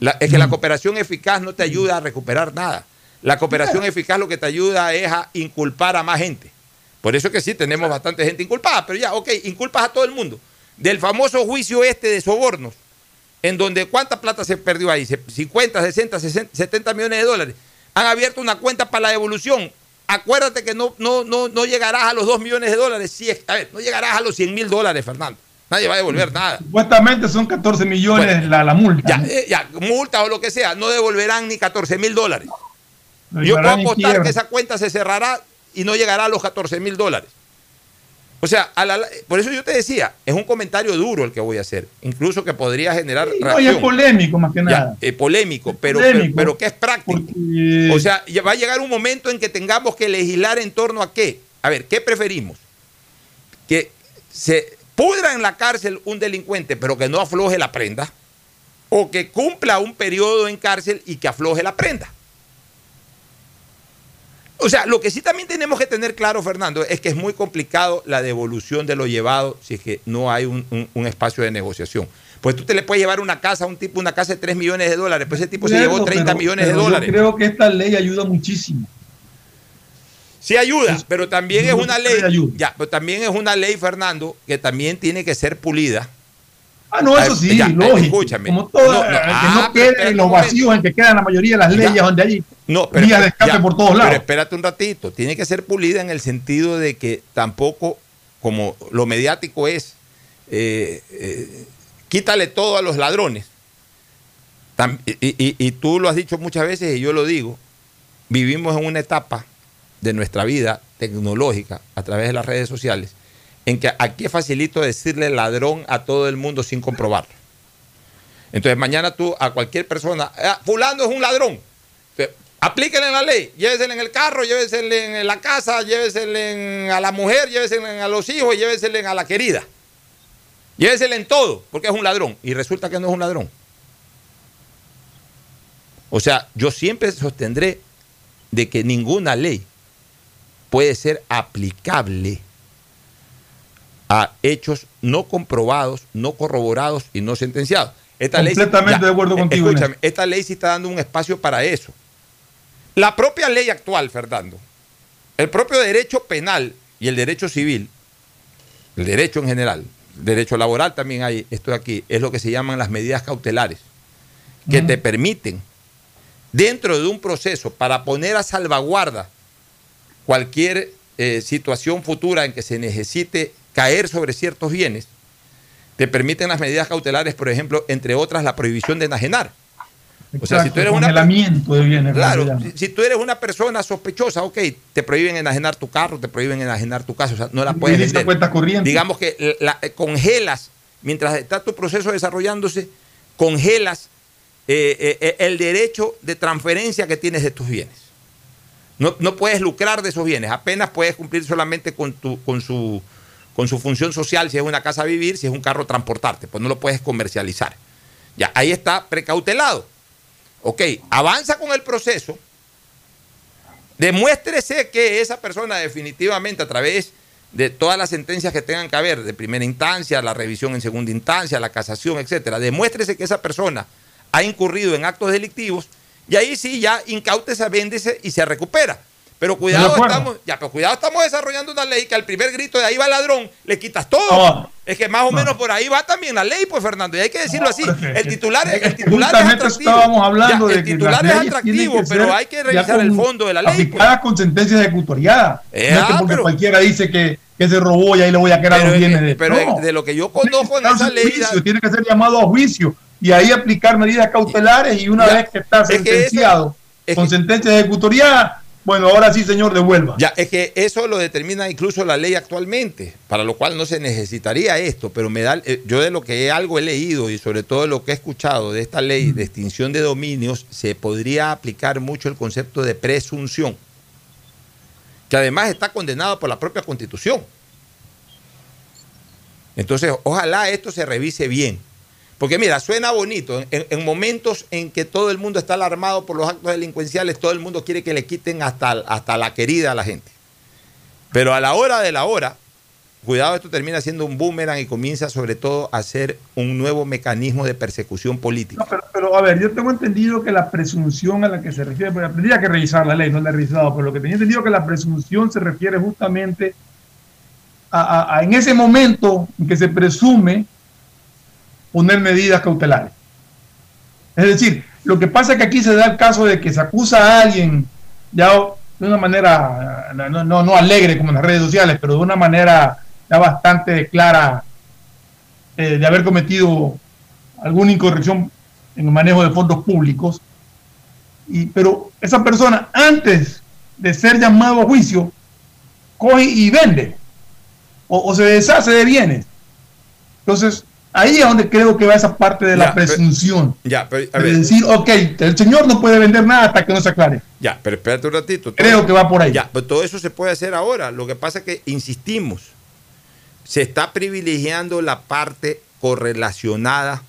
la- es que la cooperación eficaz no te ayuda a recuperar nada. La cooperación eficaz lo que te ayuda es a inculpar a más gente. Por eso es que sí, tenemos bastante gente inculpada, pero ya, ok, inculpas a todo el mundo. Del famoso juicio este de sobornos, en donde cuánta plata se perdió ahí, Se- 50, 60, 60, 70 millones de dólares. Han abierto una cuenta para la devolución. Acuérdate que no, no, no, no llegarás a los 2 millones de dólares. Si es- a ver, no llegarás a los 100 mil dólares, Fernando. Nadie va a devolver nada. Supuestamente son 14 millones Bueno, la, la multa. Ya, ¿no? eh, ya, multa o lo que sea, no devolverán ni 14 mil dólares. Yo puedo apostar que esa cuenta se cerrará y no llegará a los 14 mil dólares. O sea, a la- por eso yo te decía, es un comentario duro el que voy a hacer, incluso que podría generar Sí, no, y es polémico más que Ya, nada. eh, polémico, Es pero, polémico, pero, pero que es práctico. porque- O sea, ya va a llegar un momento en que tengamos que legislar en torno a qué. A ver, ¿qué preferimos? Que se pudra en la cárcel un delincuente, pero que no afloje la prenda, o que cumpla un periodo en cárcel y que afloje la prenda. O sea, lo que sí también tenemos que tener claro, Fernando, es que es muy complicado la devolución de lo llevado si es que no hay un, un- un espacio de negociación. Pues tú te le puedes llevar una casa a un tipo, una casa de 3 millones de dólares, pues ese tipo se llevó Cierto, 30 pero- millones de pero dólares. Yo creo que esta ley ayuda muchísimo. Sí ayuda, Es- pero también es una ley, ayuda. ya, pero también es una ley, Fernando, que también tiene que ser pulida. Ah, no, eso Ah, sí, ya, lógico. escúchame. Como todo, No, no, que ah, no quede en los vacíos en que quedan la mayoría de las leyes Ya. donde hay No, pero, Vía de escape por todos lados. Pero espérate un ratito, tiene que ser pulida en el sentido de que tampoco, como lo mediático es, eh, eh, quítale todo a los ladrones. Tam- y, y- y tú lo has dicho muchas veces y yo lo digo, vivimos en una etapa de nuestra vida tecnológica a través de las redes sociales en que aquí es facilito decirle ladrón a todo el mundo sin comprobarlo. Entonces mañana tú a cualquier persona, "Ah, fulano es un ladrón. Aplíquenle la ley, llévesele en el carro, llévesele en la casa, llévesele en- a la mujer, llévesele a los hijos, llévesele a la querida. Llévesele en todo, porque es un ladrón. Y resulta que no es un ladrón. O sea, yo siempre sostendré de que ninguna ley puede ser aplicable a hechos no comprobados, no corroborados y no sentenciados. Esta ley, Completamente de acuerdo contigo Escúchame, esta ley sí está dando un espacio para eso. La propia ley actual, Fernando, el propio derecho penal y el derecho civil, el derecho en general, el derecho laboral también hay, esto de aquí, es lo que se llaman las medidas cautelares, que te permiten, dentro de un proceso, para poner a salvaguarda cualquier eh, situación futura en que se necesite caer sobre ciertos bienes, te permiten las medidas cautelares, por ejemplo, entre otras, la prohibición de enajenar. O sea, si tú eres una- congelamiento bienes. Claro, si, si tú eres una persona sospechosa, ok, te prohíben enajenar tu carro, te prohíben enajenar tu casa, o sea, no la puedes vender. cuenta corriente. Digamos que la- eh, congelas, mientras está tu proceso desarrollándose, congelas eh, eh, el derecho de transferencia que tienes de tus bienes. No, no puedes lucrar de esos bienes, apenas puedes cumplir solamente con, tu, con, su, con su función social, si es una casa a vivir, si es un carro transportarte, pues no lo puedes comercializar. Ya, ahí está precautelado. Ok, avanza con el proceso, demuéstrese que esa persona definitivamente a través de todas las sentencias que tengan que haber, de primera instancia, la revisión en segunda instancia, la casación, etcétera, demuéstrese que esa persona ha incurrido en actos delictivos y ahí sí ya incáutese, véndese y se recupera. Pero cuidado, estamos, ya, pero cuidado, estamos desarrollando una ley que al primer grito de ahí va el ladrón, le quitas todo. No. Es que más o No. menos por ahí va también la ley, pues Fernando, y hay que decirlo así. es que- El titular, es- el que titular es atractivo. estábamos hablando Ya, de el que titular es atractivo, que pero hay que revisar el fondo de la ley. pues. Aplicadas con sentencia ejecutoriada. Eh, no es que ah, porque pero- cualquiera dice que, que se robó y ahí le voy a quedar los bienes de. pero no. de lo que yo conozco en que esa ley. juicio, tiene que ser llamado a juicio y ahí aplicar medidas cautelares y una Ya, vez que está es que eso- sentenciado es con que- sentencia ejecutoriada, bueno, ahora sí, señor, devuelva. Ya, es que eso lo determina incluso la ley actualmente, para lo cual no se necesitaría esto, pero me da, eh, yo de lo que algo he leído y sobre todo de lo que he escuchado de esta ley de extinción de dominios, se podría aplicar mucho el concepto de presunción, que además está condenado por la propia constitución. Entonces, ojalá esto se revise bien. Porque mira, suena bonito. En, en momentos en que todo el mundo está alarmado por los actos delincuenciales, todo el mundo quiere que le quiten hasta, hasta la querida a la gente. Pero a la hora de la hora, cuidado, esto termina siendo un boomerang y comienza sobre todo a ser un nuevo mecanismo de persecución política. No, pero, pero, a ver, yo tengo entendido que la presunción a la que se refiere, pero tendría que revisar la ley, no la he revisado, pero lo que tenía entendido que la presunción se refiere justamente a, a- a en ese momento en que se presume poner medidas cautelares. Es decir, lo que pasa es que aquí se da el caso de que se acusa a alguien ya de una manera, no, no, no alegre como en las redes sociales, pero de una manera ya bastante clara eh, de haber cometido alguna incorrección en el manejo de fondos públicos. Y, pero esa persona, antes de ser llamado a juicio, coge y vende o, o se deshace de bienes. Entonces, ahí es donde creo que va esa parte de la Ya, pero- presunción. Ya, pero, a de decir, ok, el señor no puede vender nada hasta que no se aclare. ya, pero espérate un ratito. Creo que va por ahí. Ya, pero todo eso se puede hacer ahora. Lo que pasa es que, insistimos, se está privilegiando la parte correlacionada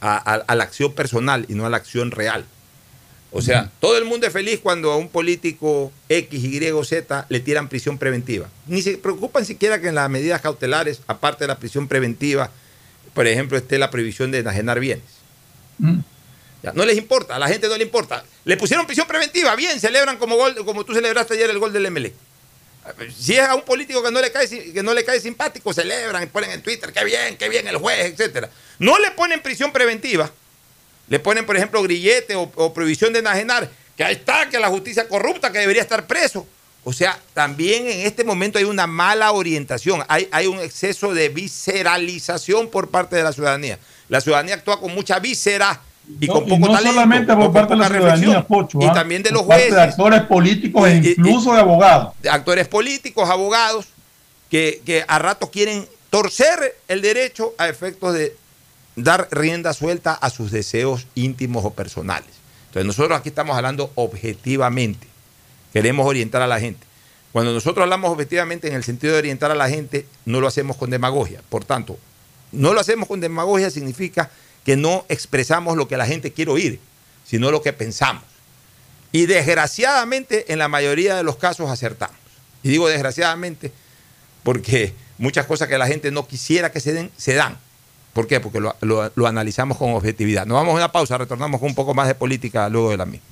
a, a- a la acción personal y no a la acción real. O sea, todo el mundo es feliz cuando a un político X, Y o Z le tiran prisión preventiva. Ni se preocupan siquiera que en las medidas cautelares, aparte de la prisión preventiva, por ejemplo, esté la prohibición de enajenar bienes. Mm. Ya, no les importa, a la gente no le importa. Le pusieron prisión preventiva, bien, celebran como gol, como tú celebraste ayer el gol del MLE. Si es a un político que no le cae, que no le cae simpático, celebran ponen en Twitter, qué bien, qué bien el juez, etcétera. No le ponen prisión preventiva, le ponen, por ejemplo, grillete o, o prohibición de enajenar, que ahí está, que la justicia corrupta, que debería estar preso. O sea, también en este momento hay una mala orientación, hay, hay un exceso de visceralización por parte de la ciudadanía. La ciudadanía actúa con mucha víscera y con poco no solamente por parte de la ciudadanía, Pocho, y ¿ah? también de los parte jueces. De actores políticos e Y- y- incluso de abogados. de actores políticos, abogados, que, que a ratos quieren torcer el derecho a efectos de dar rienda suelta a sus deseos íntimos o personales. Entonces nosotros aquí estamos hablando objetivamente. Queremos orientar a la gente. Cuando nosotros hablamos objetivamente en el sentido de orientar a la gente, no lo hacemos con demagogia. Por tanto, no lo hacemos con demagogia significa que no expresamos lo que la gente quiere oír, sino lo que pensamos. Y desgraciadamente, en la mayoría de los casos acertamos. Y digo desgraciadamente porque muchas cosas que la gente no quisiera que se den, se dan. ¿Por qué? Porque lo, lo- analizamos con objetividad. Nos vamos a una pausa, retornamos con un poco más de política luego de la misma.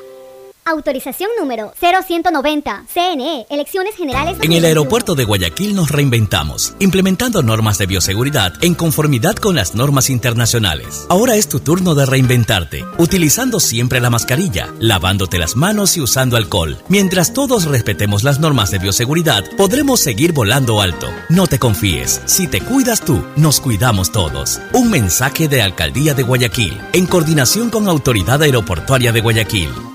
Autorización número 0190. CNE, Elecciones Generales. En el aeropuerto de Guayaquil nos reinventamos, implementando normas de bioseguridad en conformidad con las normas internacionales. Ahora es tu turno de reinventarte, utilizando siempre la mascarilla, lavándote las manos y usando alcohol. Mientras todos respetemos las normas de bioseguridad, podremos seguir volando alto. No te confíes, si te cuidas tú, nos cuidamos todos. Un mensaje de Alcaldía de Guayaquil, en coordinación con Autoridad Aeroportuaria de Guayaquil.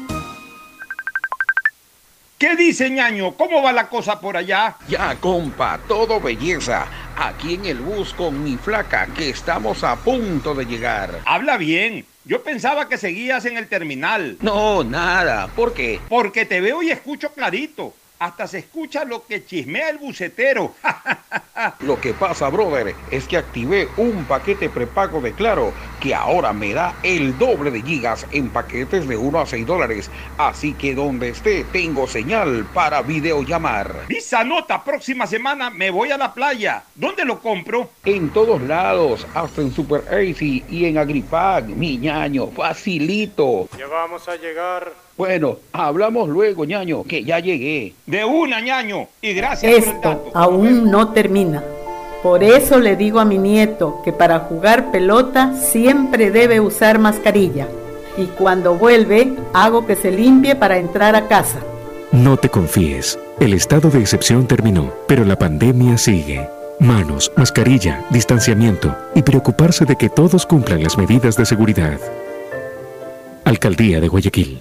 ¿Qué dice ñaño? ¿Cómo va la cosa por allá? Ya, compa, todo belleza. Aquí en el bus con mi flaca, que estamos a punto de llegar. Habla bien. Yo pensaba que seguías en el terminal. No, nada. ¿Por qué? Porque te veo y escucho clarito. Hasta se escucha lo que chismea el bucetero. Lo que pasa, brother, es que activé un paquete prepago de Claro que ahora me da el doble de gigas en paquetes de 1 a 6 dólares. Así que donde esté, tengo señal para videollamar. Visa nota, próxima semana me voy a la playa. ¿Dónde lo compro? En todos lados, hasta en Super Easy y en Agripag, mi ñaño, facilito. Ya vamos a llegar. Bueno, hablamos luego, ñaño, que ya llegué. De una, ñaño. Y gracias por el Esto dato. aún no termina. Por eso le digo a mi nieto que para jugar pelota siempre debe usar mascarilla. Y cuando vuelve, hago que se limpie para entrar a casa. No te confíes. El estado de excepción terminó, pero la pandemia sigue. Manos, mascarilla, distanciamiento y preocuparse de que todos cumplan las medidas de seguridad. Alcaldía de Guayaquil.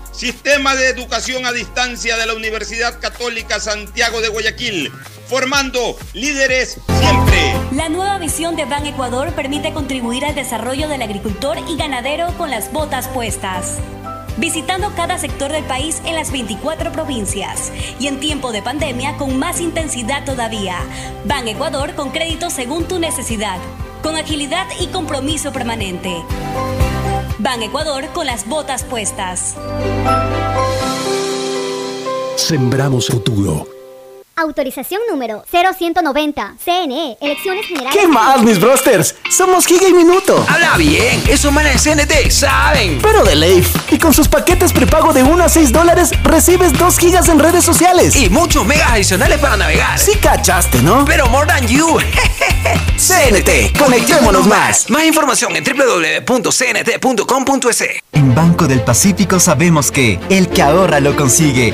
Sistema de Educación a Distancia de la Universidad Católica Santiago de Guayaquil, formando líderes siempre. La nueva visión de Ban Ecuador permite contribuir al desarrollo del agricultor y ganadero con las botas puestas. visitando cada sector del país en las 24 provincias y en tiempo de pandemia con más intensidad todavía. Ban Ecuador con crédito según tu necesidad, con agilidad y compromiso permanente. Ban Ecuador con las botas puestas. Sembramos futuro. Autorización número 0190. CNE, Elecciones Generales. ¿Qué más, mis brosters? Somos Giga y Minuto. Habla bien, esos manes de CNT saben. Pero de Leif. Y con sus paquetes prepago de 1 a 6 dólares, recibes 2 gigas en redes sociales. Y muchos megas adicionales para navegar. Sí cachaste, ¿no? Pero more than you. CNT, conectémonos más. Más información en www.cnt.com.es. En Banco del Pacífico sabemos que el que ahorra lo consigue.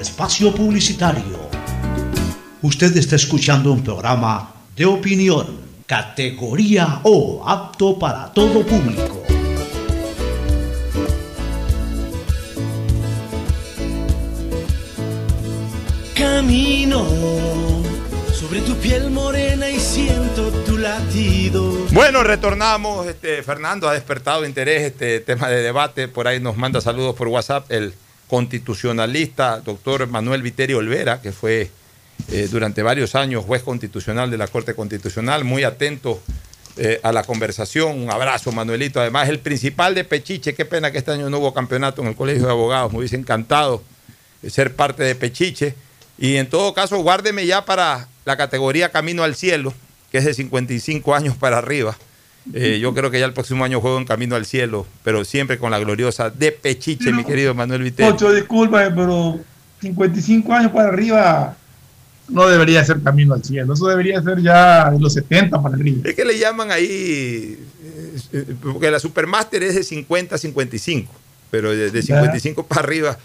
espacio publicitario. Usted está escuchando un programa de opinión, categoría O, apto para todo público. Camino sobre tu piel morena y siento tu latido. Bueno, retornamos. Este, Fernando ha despertado interés este tema de debate. Por ahí nos manda saludos por WhatsApp el constitucionalista doctor Manuel Viterio Olvera, que fue eh, durante varios años juez constitucional de la Corte Constitucional, muy atento eh, a la conversación. Un abrazo, Manuelito. Además, el principal de Pechiche. Qué pena que este año no hubo campeonato en el Colegio de Abogados. Me hubiese encantado ser parte de Pechiche. Y en todo caso, guárdeme ya para la categoría Camino al Cielo, que es de 55 años para arriba. Eh, yo creo que ya el próximo año juego en Camino al Cielo, pero siempre con la gloriosa de Pechiche, mi querido Manuel Vitero. Ocho, disculpa, pero 55 años para arriba no debería ser Camino al Cielo. Eso debería ser ya de los 70 para arriba. Es que le llaman ahí, eh, porque la Supermaster es de 50 a 55, pero de, de 55 para arriba.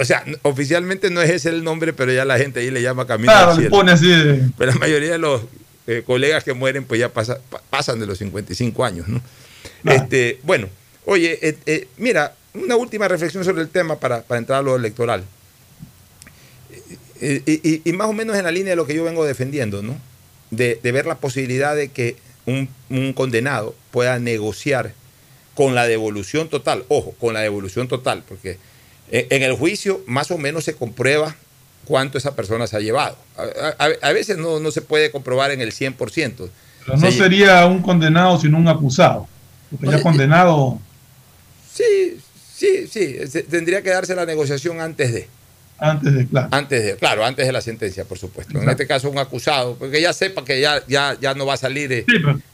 O sea, oficialmente no es ese el nombre, pero ya la gente ahí le llama Camino Claro, al le Cielo. pone así de- Pero la mayoría de los eh, colegas que mueren, pues ya pasa- pa- pasan de los 55 años, ¿no? Este, bueno, oye, eh, eh, mira, una última reflexión sobre el tema para, para entrar a lo electoral. Y, y- y más o menos en la línea de lo que yo vengo defendiendo, ¿no? De, de ver la posibilidad de que un, un condenado pueda negociar con la devolución total, ojo, con la devolución total, porque en, en el juicio más o menos se comprueba cuánto esa persona se ha llevado. A, a- a veces no, no se puede comprobar en el 100%. Pero no Se- sería un condenado, sino un acusado. Porque ya condenado Sí, sí, sí. Tendría que darse la negociación antes de. antes de, claro. Antes de, claro, antes de la sentencia, por supuesto. En este caso, un acusado, porque ya sepa que ya, ya, ya no va a salir eh,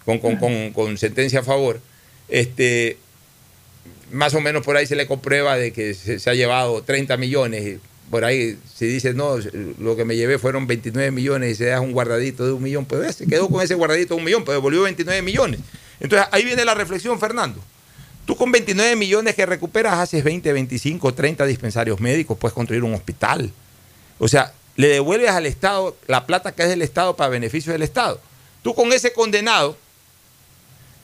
con, con- con- con sentencia a favor. Este, más o menos por ahí se le comprueba de que se, se ha llevado 30 millones. Por ahí, si dice, no, lo que me llevé fueron 29 millones y se deja un guardadito de un millón, pues se quedó con ese guardadito de un millón, pero devolvió 29 millones. Entonces, ahí viene la reflexión, Fernando. Tú con 29 millones que recuperas haces 20, 25, 30 dispensarios médicos, puedes construir un hospital. O sea, le devuelves al Estado la plata que es del Estado para beneficio del Estado. Tú con ese condenado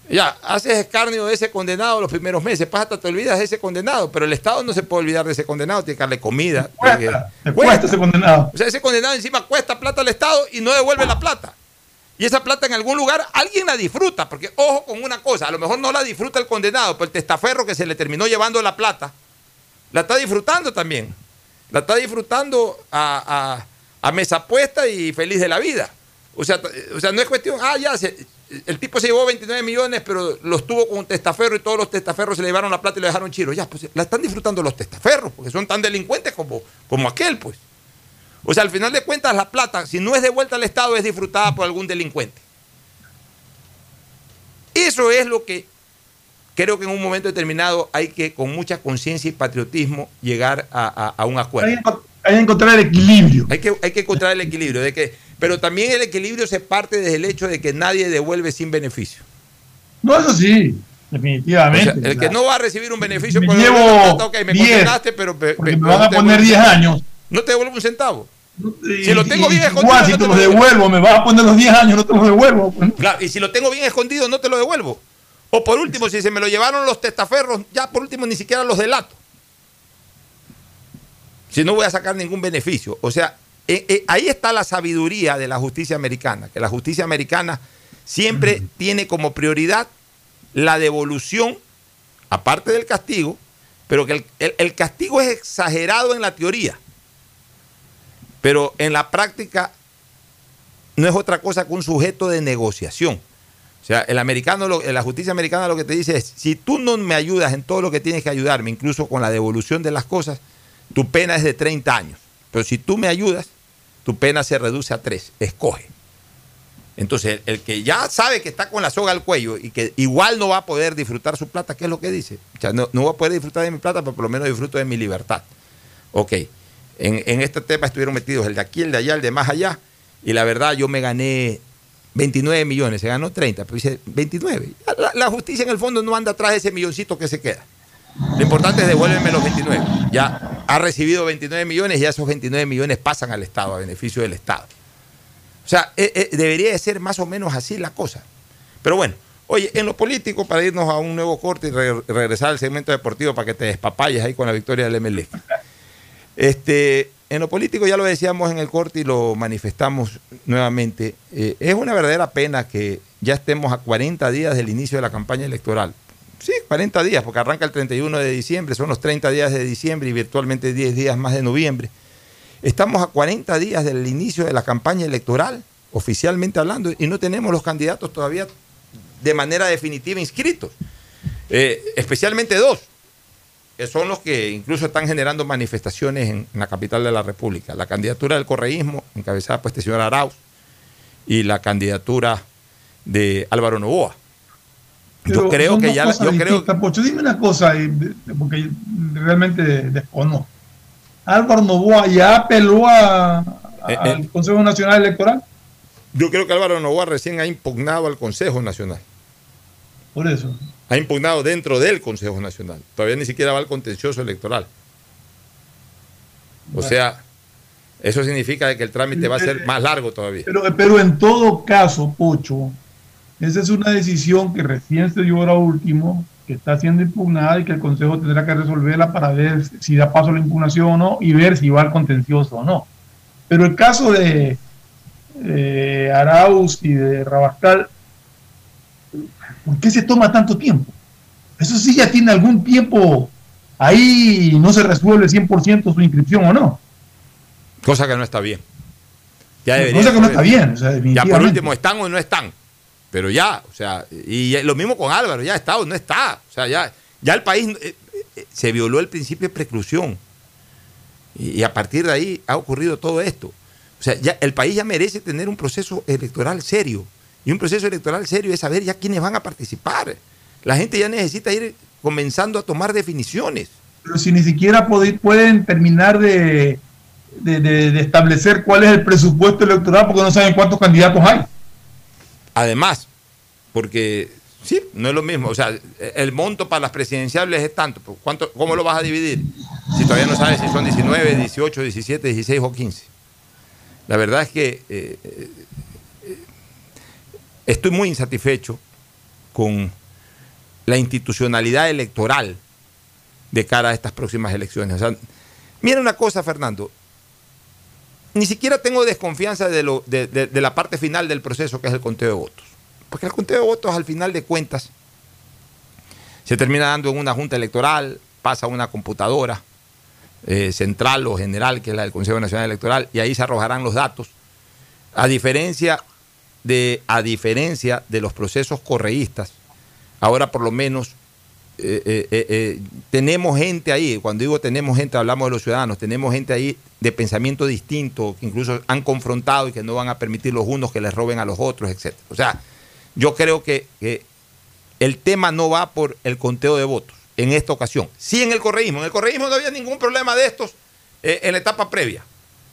Ya, haces escarnio de ese condenado los primeros meses, pasa, te olvidas de ese condenado, pero el Estado no se puede olvidar de ese condenado, tiene que darle comida. tiene que- Cuesta, cuesta ese condenado. O sea, ese condenado encima cuesta plata al Estado y no devuelve la plata. Y esa plata en algún lugar alguien la disfruta, porque ojo con una cosa, a lo mejor no la disfruta el condenado, pero el testaferro que se le terminó llevando la plata, la está disfrutando también. La está disfrutando a, a- a mesa puesta y feliz de la vida. O sea, o sea no es cuestión, ah, ya, se- el tipo se llevó 29 millones, pero los tuvo con un testaferro y todos los testaferros se le llevaron la plata y lo dejaron chiro. Ya, pues la están disfrutando los testaferros, porque son tan delincuentes como, como aquel, pues. O sea, al final de cuentas, la plata, si no es devuelta al Estado, es disfrutada por algún delincuente. Eso es lo que creo que en un momento determinado hay que, con mucha conciencia y patriotismo, llegar a, a- a un acuerdo. Hay, hay que encontrar el equilibrio. Hay que, hay que encontrar el equilibrio. De que, pero también el equilibrio se parte desde el hecho de que nadie devuelve sin beneficio. No, eso sí, O definitivamente. sea, el que no va a recibir un beneficio Me por llevo plata, ok, me 10, condenaste, pero, pe- porque pe- me van a poner devuelvo- 10 años. No te devuelvo un centavo. Y- Si lo tengo bien escondido, Igual, si no te lo devuelvo. devuelvo, me vas a poner los 10 años, no te los devuelvo. Claro, y si lo tengo bien escondido, no te lo devuelvo. O por último, si se me lo llevaron los testaferros, ya por último ni siquiera los delato. Si no voy a sacar ningún beneficio. O sea, eh, eh, ahí está la sabiduría de la justicia americana, que la justicia americana siempre tiene como prioridad la devolución, aparte del castigo, pero que el, el- el castigo es exagerado en la teoría, pero en la práctica no es otra cosa que un sujeto de negociación. O sea, el americano, lo- la justicia americana lo que te dice es, si tú no me ayudas en todo lo que tienes que ayudarme, incluso con la devolución de las cosas, tu pena es de 30 años. Pero si tú me ayudas, tu pena se reduce a 3. Escoge. Entonces, el, que ya sabe que está con la soga al cuello y que igual no va a poder disfrutar su plata, ¿qué es lo que dice? O sea, no, no va a poder disfrutar de mi plata, pero por lo menos disfruto de mi libertad. Ok, en, en este tema estuvieron metidos el de aquí, el de allá, el de más allá, y la verdad yo me gané 29 millones, se ganó 30, pero dice 29. La, la justicia en el fondo no anda atrás de ese milloncito que se queda. Lo importante es devuélveme los 29. Ya ha recibido 29 millones y esos 29 millones pasan al Estado, a beneficio del Estado. O sea, eh, eh, debería de ser más o menos así la cosa. Pero bueno, oye, en lo político, para irnos a un nuevo corte y re- regresar al segmento deportivo para que te despapayes ahí con la victoria del MLE. Este, en lo político ya lo decíamos en el corte y lo manifestamos nuevamente. eh, es una verdadera pena que ya estemos a 40 días del inicio de la campaña electoral. Sí, 40 días, porque arranca el 31 de diciembre, son los 30 días de diciembre y virtualmente 10 días más de noviembre. Estamos a 40 días del inicio de la campaña electoral, oficialmente hablando, y no tenemos los candidatos todavía de manera definitiva inscritos. Eh, especialmente dos, que son los que incluso están generando manifestaciones en, la capital de la República. La candidatura del correísmo, encabezada por este señor Arauz, y la candidatura de Álvaro Novoa. Yo Pero creo que ya, yo creo, Pocho. dime una cosa, eh, porque realmente desconozco. Álvaro Novoa ya apeló a- a- Eh, al Consejo Nacional Electoral, yo creo que Álvaro Novoa recién ha impugnado al Consejo Nacional. por eso. ha impugnado dentro del Consejo Nacional. Todavía ni siquiera va al contencioso electoral. O sea, eso significa que el trámite va a ser más largo todavía. Pero, pero en todo caso, Pocho, esa es una decisión que recién se dio ahora último, que está siendo impugnada y que el Consejo tendrá que resolverla para ver si da paso a la impugnación o no y ver si va al contencioso o no. Pero el caso de eh, Arauz y de Rabascal, ¿por qué se toma tanto tiempo? Eso sí ya tiene algún tiempo ahí y no se resuelve 100% su inscripción o no. Cosa que no está bien. Ya Cosa que no está bien, o sea, Ya por último, ¿están o no están? Pero ya, o sea, y lo mismo con Álvaro, ya está o no está. O sea, ya, ya el país eh, eh, se violó el principio de preclusión. Y, a partir de ahí ha ocurrido todo esto. O sea, ya el país ya merece tener un proceso electoral serio. Y un proceso electoral serio es saber ya quiénes van a participar. La gente ya necesita ir comenzando a tomar definiciones. pero si ni siquiera pueden terminar de- de establecer cuál es el presupuesto electoral porque no saben cuántos candidatos hay. Además, porque sí, no es lo mismo. O sea, el monto para las presidenciales es tanto. pero ¿Cuánto, ¿Cómo lo vas a dividir? Si todavía no sabes si son 19, 18, 17, 16 o 15. La verdad es que eh, eh, estoy muy insatisfecho con la institucionalidad electoral de cara a estas próximas elecciones. O sea, mira una cosa, Fernando. Ni siquiera tengo desconfianza de, lo, de, la parte final del proceso, que es el conteo de votos. Porque el conteo de votos, al final de cuentas, se termina dando en una junta electoral, pasa a una computadora eh, central o general, que es la del Consejo Nacional Electoral, y ahí se arrojarán los datos. A diferencia de, a diferencia de los procesos correístas, ahora por lo menos eh, eh, eh, tenemos gente ahí, cuando digo tenemos gente, hablamos de los ciudadanos, tenemos gente ahí de pensamiento distinto, que incluso han confrontado y que no van a permitir los unos que les roben a los otros, etc. O sea, yo creo que, el tema no va por el conteo de votos en esta ocasión. Sí en el correísmo. En el correísmo no había ningún problema de estos en la etapa previa.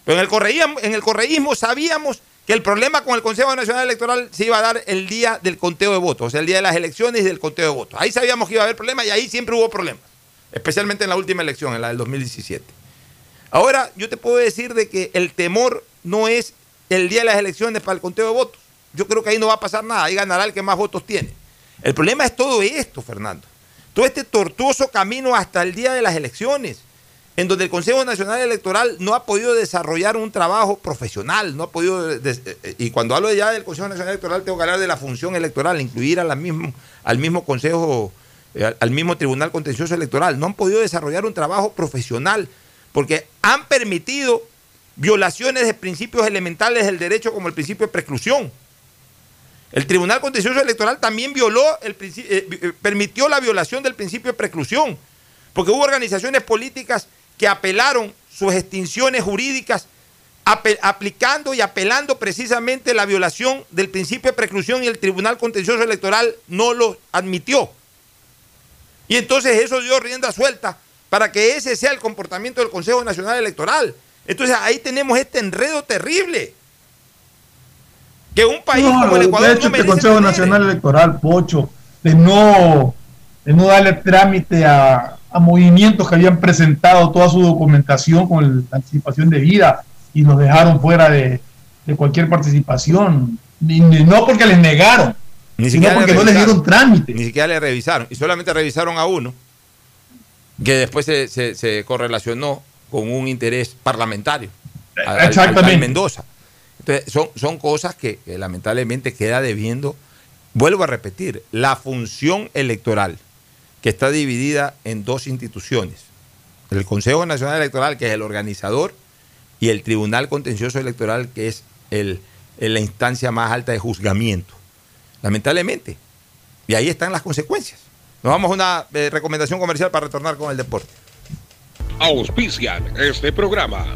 Pero en el, correísmo, en el correísmo sabíamos que el problema con el Consejo Nacional Electoral se iba a dar el día del conteo de votos, o sea, el día de las elecciones y del conteo de votos. Ahí sabíamos que iba a haber problemas y ahí siempre hubo problemas, especialmente en la última elección, en la del 2017. Ahora, yo te puedo decir de que el temor no es el día de las elecciones para el conteo de votos. Yo creo que ahí no va a pasar nada, ahí ganará el que más votos tiene. El problema es todo esto, Fernando. Todo este tortuoso camino hasta el día de las elecciones en donde el Consejo Nacional Electoral no ha podido desarrollar un trabajo profesional, no ha podido, y cuando hablo ya del Consejo Nacional Electoral tengo que hablar de la función electoral, incluir a mismo, al mismo Consejo, eh, al mismo Tribunal Contencioso Electoral, no han podido desarrollar un trabajo profesional porque han permitido violaciones de principios elementales del derecho como el principio de preclusión. El Tribunal Contencioso Electoral también violó, el, eh, permitió la violación del principio de preclusión, porque hubo organizaciones políticas que apelaron sus extinciones jurídicas aplicando y apelando precisamente la violación del principio de preclusión y el Tribunal Contencioso Electoral no lo admitió. Y entonces eso dio rienda suelta para que ese sea el comportamiento del Consejo Nacional Electoral. Entonces ahí tenemos este enredo terrible. Que un país como el Ecuador. De hecho, este Consejo Nacional Electoral, Pocho, de no, de no darle trámite a, a movimientos que habían presentado toda su documentación con la anticipación de vida y nos dejaron fuera de, cualquier participación. no porque les negaron, ni sino porque no les dieron trámite. Ni siquiera le revisaron. Y solamente revisaron a uno, que después se, se, correlacionó con un interés parlamentario. Exactamente. Mendoza. Entonces, son, son cosas que, que lamentablemente queda debiendo. Vuelvo a repetir, la función electoral que está dividida en dos instituciones. El Consejo Nacional Electoral, que es el organizador, y el Tribunal Contencioso Electoral, que es el, la instancia más alta de juzgamiento. Lamentablemente. Y ahí están las consecuencias. Nos vamos a una eh, recomendación comercial para retornar con el deporte. Auspician este programa.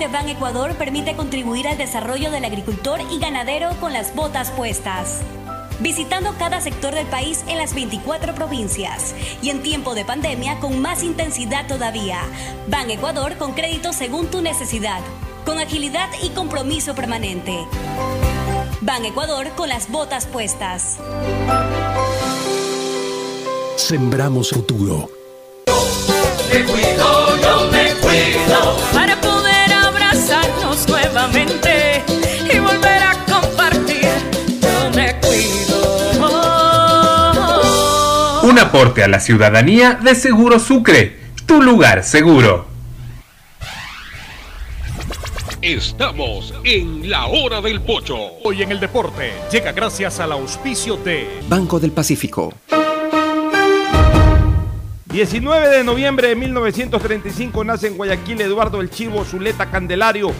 de Ban Ecuador permite contribuir al desarrollo del agricultor y ganadero con las botas puestas. Visitando cada sector del país en las 24 provincias y en tiempo de pandemia con más intensidad todavía. Ban Ecuador con crédito según tu necesidad, con agilidad y compromiso permanente. Ban Ecuador con las botas puestas. Sembramos futuro. Me cuido, yo me cuido. Nuevamente y volver a compartir, yo me cuido. Un aporte a la ciudadanía de Seguro Sucre, tu lugar seguro. Estamos en la hora del pocho. Hoy en el deporte llega gracias al auspicio de Banco del Pacífico. 19 de noviembre de 1935 nace en Guayaquil Eduardo El Chivo Zuleta Candelario,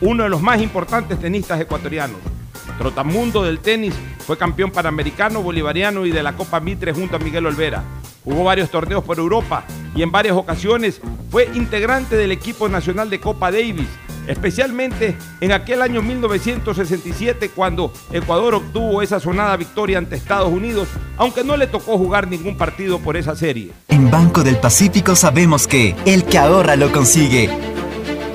uno de los más importantes tenistas ecuatorianos. Trotamundo del tenis, fue campeón panamericano, bolivariano y de la Copa Mitre junto a Miguel Olvera. Jugó varios torneos por Europa y en varias ocasiones fue integrante del equipo nacional de Copa Davis, especialmente en aquel año 1967 cuando Ecuador obtuvo esa sonada victoria ante Estados Unidos, aunque no le tocó jugar ningún partido por esa serie. En Banco del Pacífico sabemos que el que ahorra lo consigue.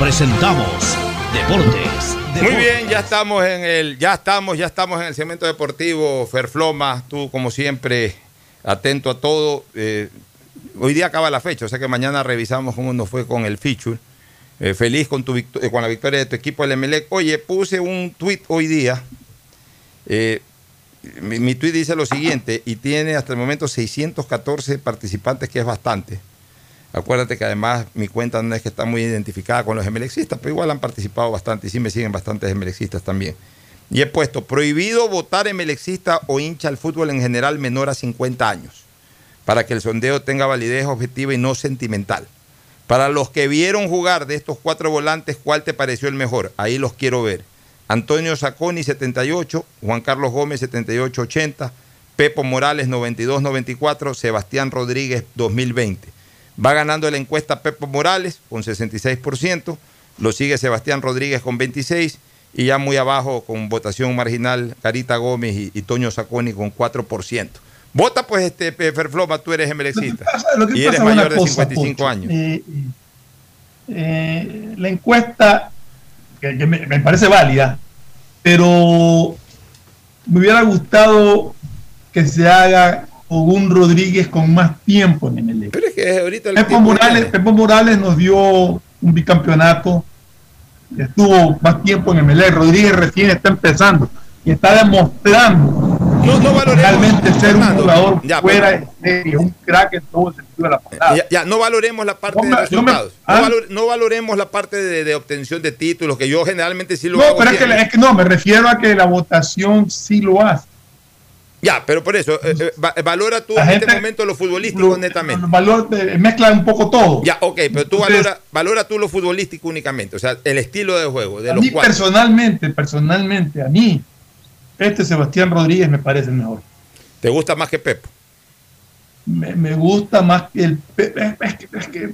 presentamos Deportes. Muy bien, ya estamos en el, ya estamos, ya estamos en el segmento deportivo. Ferfloma, tú como siempre atento a todo. Eh, hoy día acaba la fecha, o sea que mañana revisamos cómo nos fue con el feature. Eh, feliz con, tu eh, con la victoria de tu equipo el Emelec. Oye, puse un tweet hoy día. Eh, mi, mi tweet dice lo siguiente y tiene hasta el momento 614 participantes, que es bastante. Acuérdate que además mi cuenta no es que está muy identificada con los emelexistas, pero igual han participado bastante y sí me siguen bastantes emelexistas también. Y he puesto prohibido votar emelexista o hincha al fútbol en general menor a 50 años, para que el sondeo tenga validez objetiva y no sentimental. Para los que vieron jugar de estos cuatro volantes, ¿cuál te pareció el mejor? Ahí los quiero ver. Antonio Saconi 78, Juan Carlos Gómez 78-80, Pepo Morales 92-94, Sebastián Rodríguez 2020. Va ganando la encuesta Pepo Morales con 66%, lo sigue Sebastián Rodríguez con 26% y ya muy abajo con votación marginal Carita Gómez y, y Toño Saconi con 4%. Vota pues este Ferfloma, tú eres emelexista y eres mayor de cosa, 55 Pocho. años. Eh, eh, la encuesta, que, que me, me parece válida, pero me hubiera gustado que se haga un Rodríguez con más tiempo en el Pero es que ahorita el Pepo Morales. Pepo Morales nos dio un bicampeonato, estuvo más tiempo en MLE, Rodríguez recién está empezando y está demostrando realmente ser un jugador Ya, fuera pero- de serie, un crack en todo el sentido de la palabra. Ya, ya, no valoremos la parte No de no me- resultados. ah. No, valor- no valoremos la parte de, de obtención de títulos, que yo generalmente sí lo No, hago. pero es que, es que no, me refiero a que la votación sí lo hace. Ya, pero por eso, eh, eh, va- valora tú La en gente- este momento lo futbolístico netamente. El valor mezcla un poco todo. Ya, ok, pero tú Entonces- valora, valora tú lo futbolístico únicamente, o sea, el estilo de juego de a los mí cuatro. personalmente, personalmente, a mí, este Sebastián Rodríguez me parece mejor. ¿Te gusta más que Pepo? me, me gusta más que el Pepe. Es, que, es que,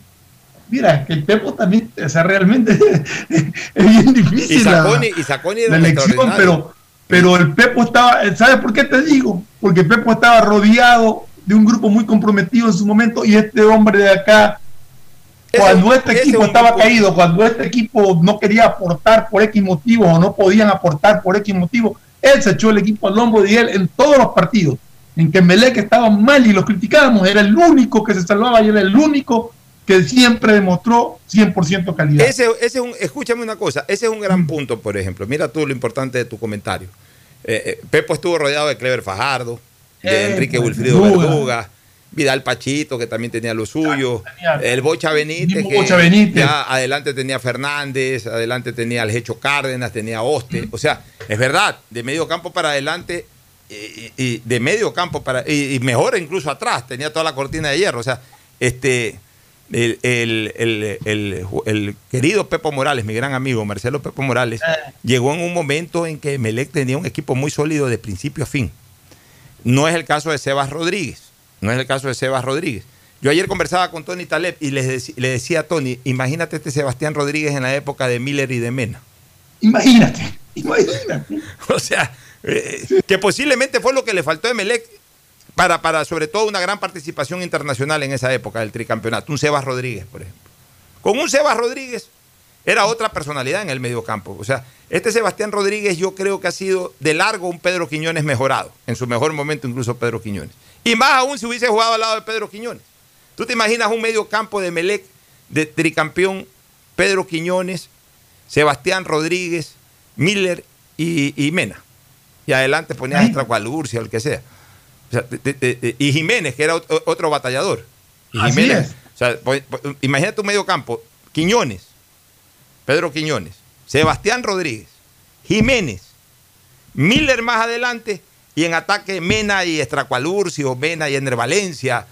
mira, es que el Pepo también, o sea, realmente es bien difícil. Y la- Saconi, y Saconi era la elección, pero, pero el Pepo estaba, ¿sabes por qué te digo? Porque el Pepo estaba rodeado de un grupo muy comprometido en su momento y este hombre de acá, cuando este equipo estaba grupo- caído, cuando este equipo no quería aportar por X motivos o no podían aportar por X motivos, él se echó el equipo al hombro y él en todos los partidos en que Melec estaba mal y lo criticábamos, era el único que se salvaba y era el único que siempre demostró 100% calidad. Ese, ese es un, escúchame una cosa, ese es un gran punto, por ejemplo. Mira tú lo importante de tu comentario. Eh, eh, Pepo estuvo rodeado de Clever Fajardo, de Eh, Enrique Wilfrido Verduga. Verduga, Vidal Pachito, que también tenía lo suyo, el Bocha Benítez, que Bocha Benítez. ya adelante tenía Fernández, adelante tenía el Hecho Cárdenas, tenía Oste, o sea, es verdad, de medio campo para adelante y, y de medio campo para y, y mejor incluso atrás, tenía toda la cortina de hierro, o sea, este el, el- el- el- querido Pepo Morales, mi gran amigo Marcelo Pepo Morales, llegó en un momento en que Melec tenía un equipo muy sólido de principio a fin. No es el caso de Sebas Rodríguez. No es el caso de Sebas Rodríguez. Yo ayer conversaba con Tony Taleb y les le decía a Tony, imagínate este Sebastián Rodríguez en la época de Miller y de Mena. Imagínate, imagínate. O sea, eh, que posiblemente fue lo que le faltó a Emelec para, para sobre todo una gran participación internacional en esa época del tricampeonato. Un Sebas Rodríguez, por ejemplo. Con un Sebas Rodríguez era otra personalidad en el mediocampo. O sea, este Sebastián Rodríguez yo creo que ha sido de largo un Pedro Quiñones mejorado. En su mejor momento incluso Pedro Quiñones. Y más aún si hubiese jugado al lado de Pedro Quiñones. ¿Tú te imaginas un mediocampo de Melec, de tricampeón, Pedro Quiñones, Sebastián Rodríguez, Miller y, y Mena? Y adelante ponías a Estracualurcia o el que sea. O sea, y Jiménez, que era ot- otro batallador. Y Así Jiménez, es. o sea, po- po- imagínate un medio campo, Quiñones, Pedro Quiñones, Sebastián Rodríguez, Jiménez, Miller más adelante, y en ataque Mena y Estracualurcio, Mena y Ener Valencia.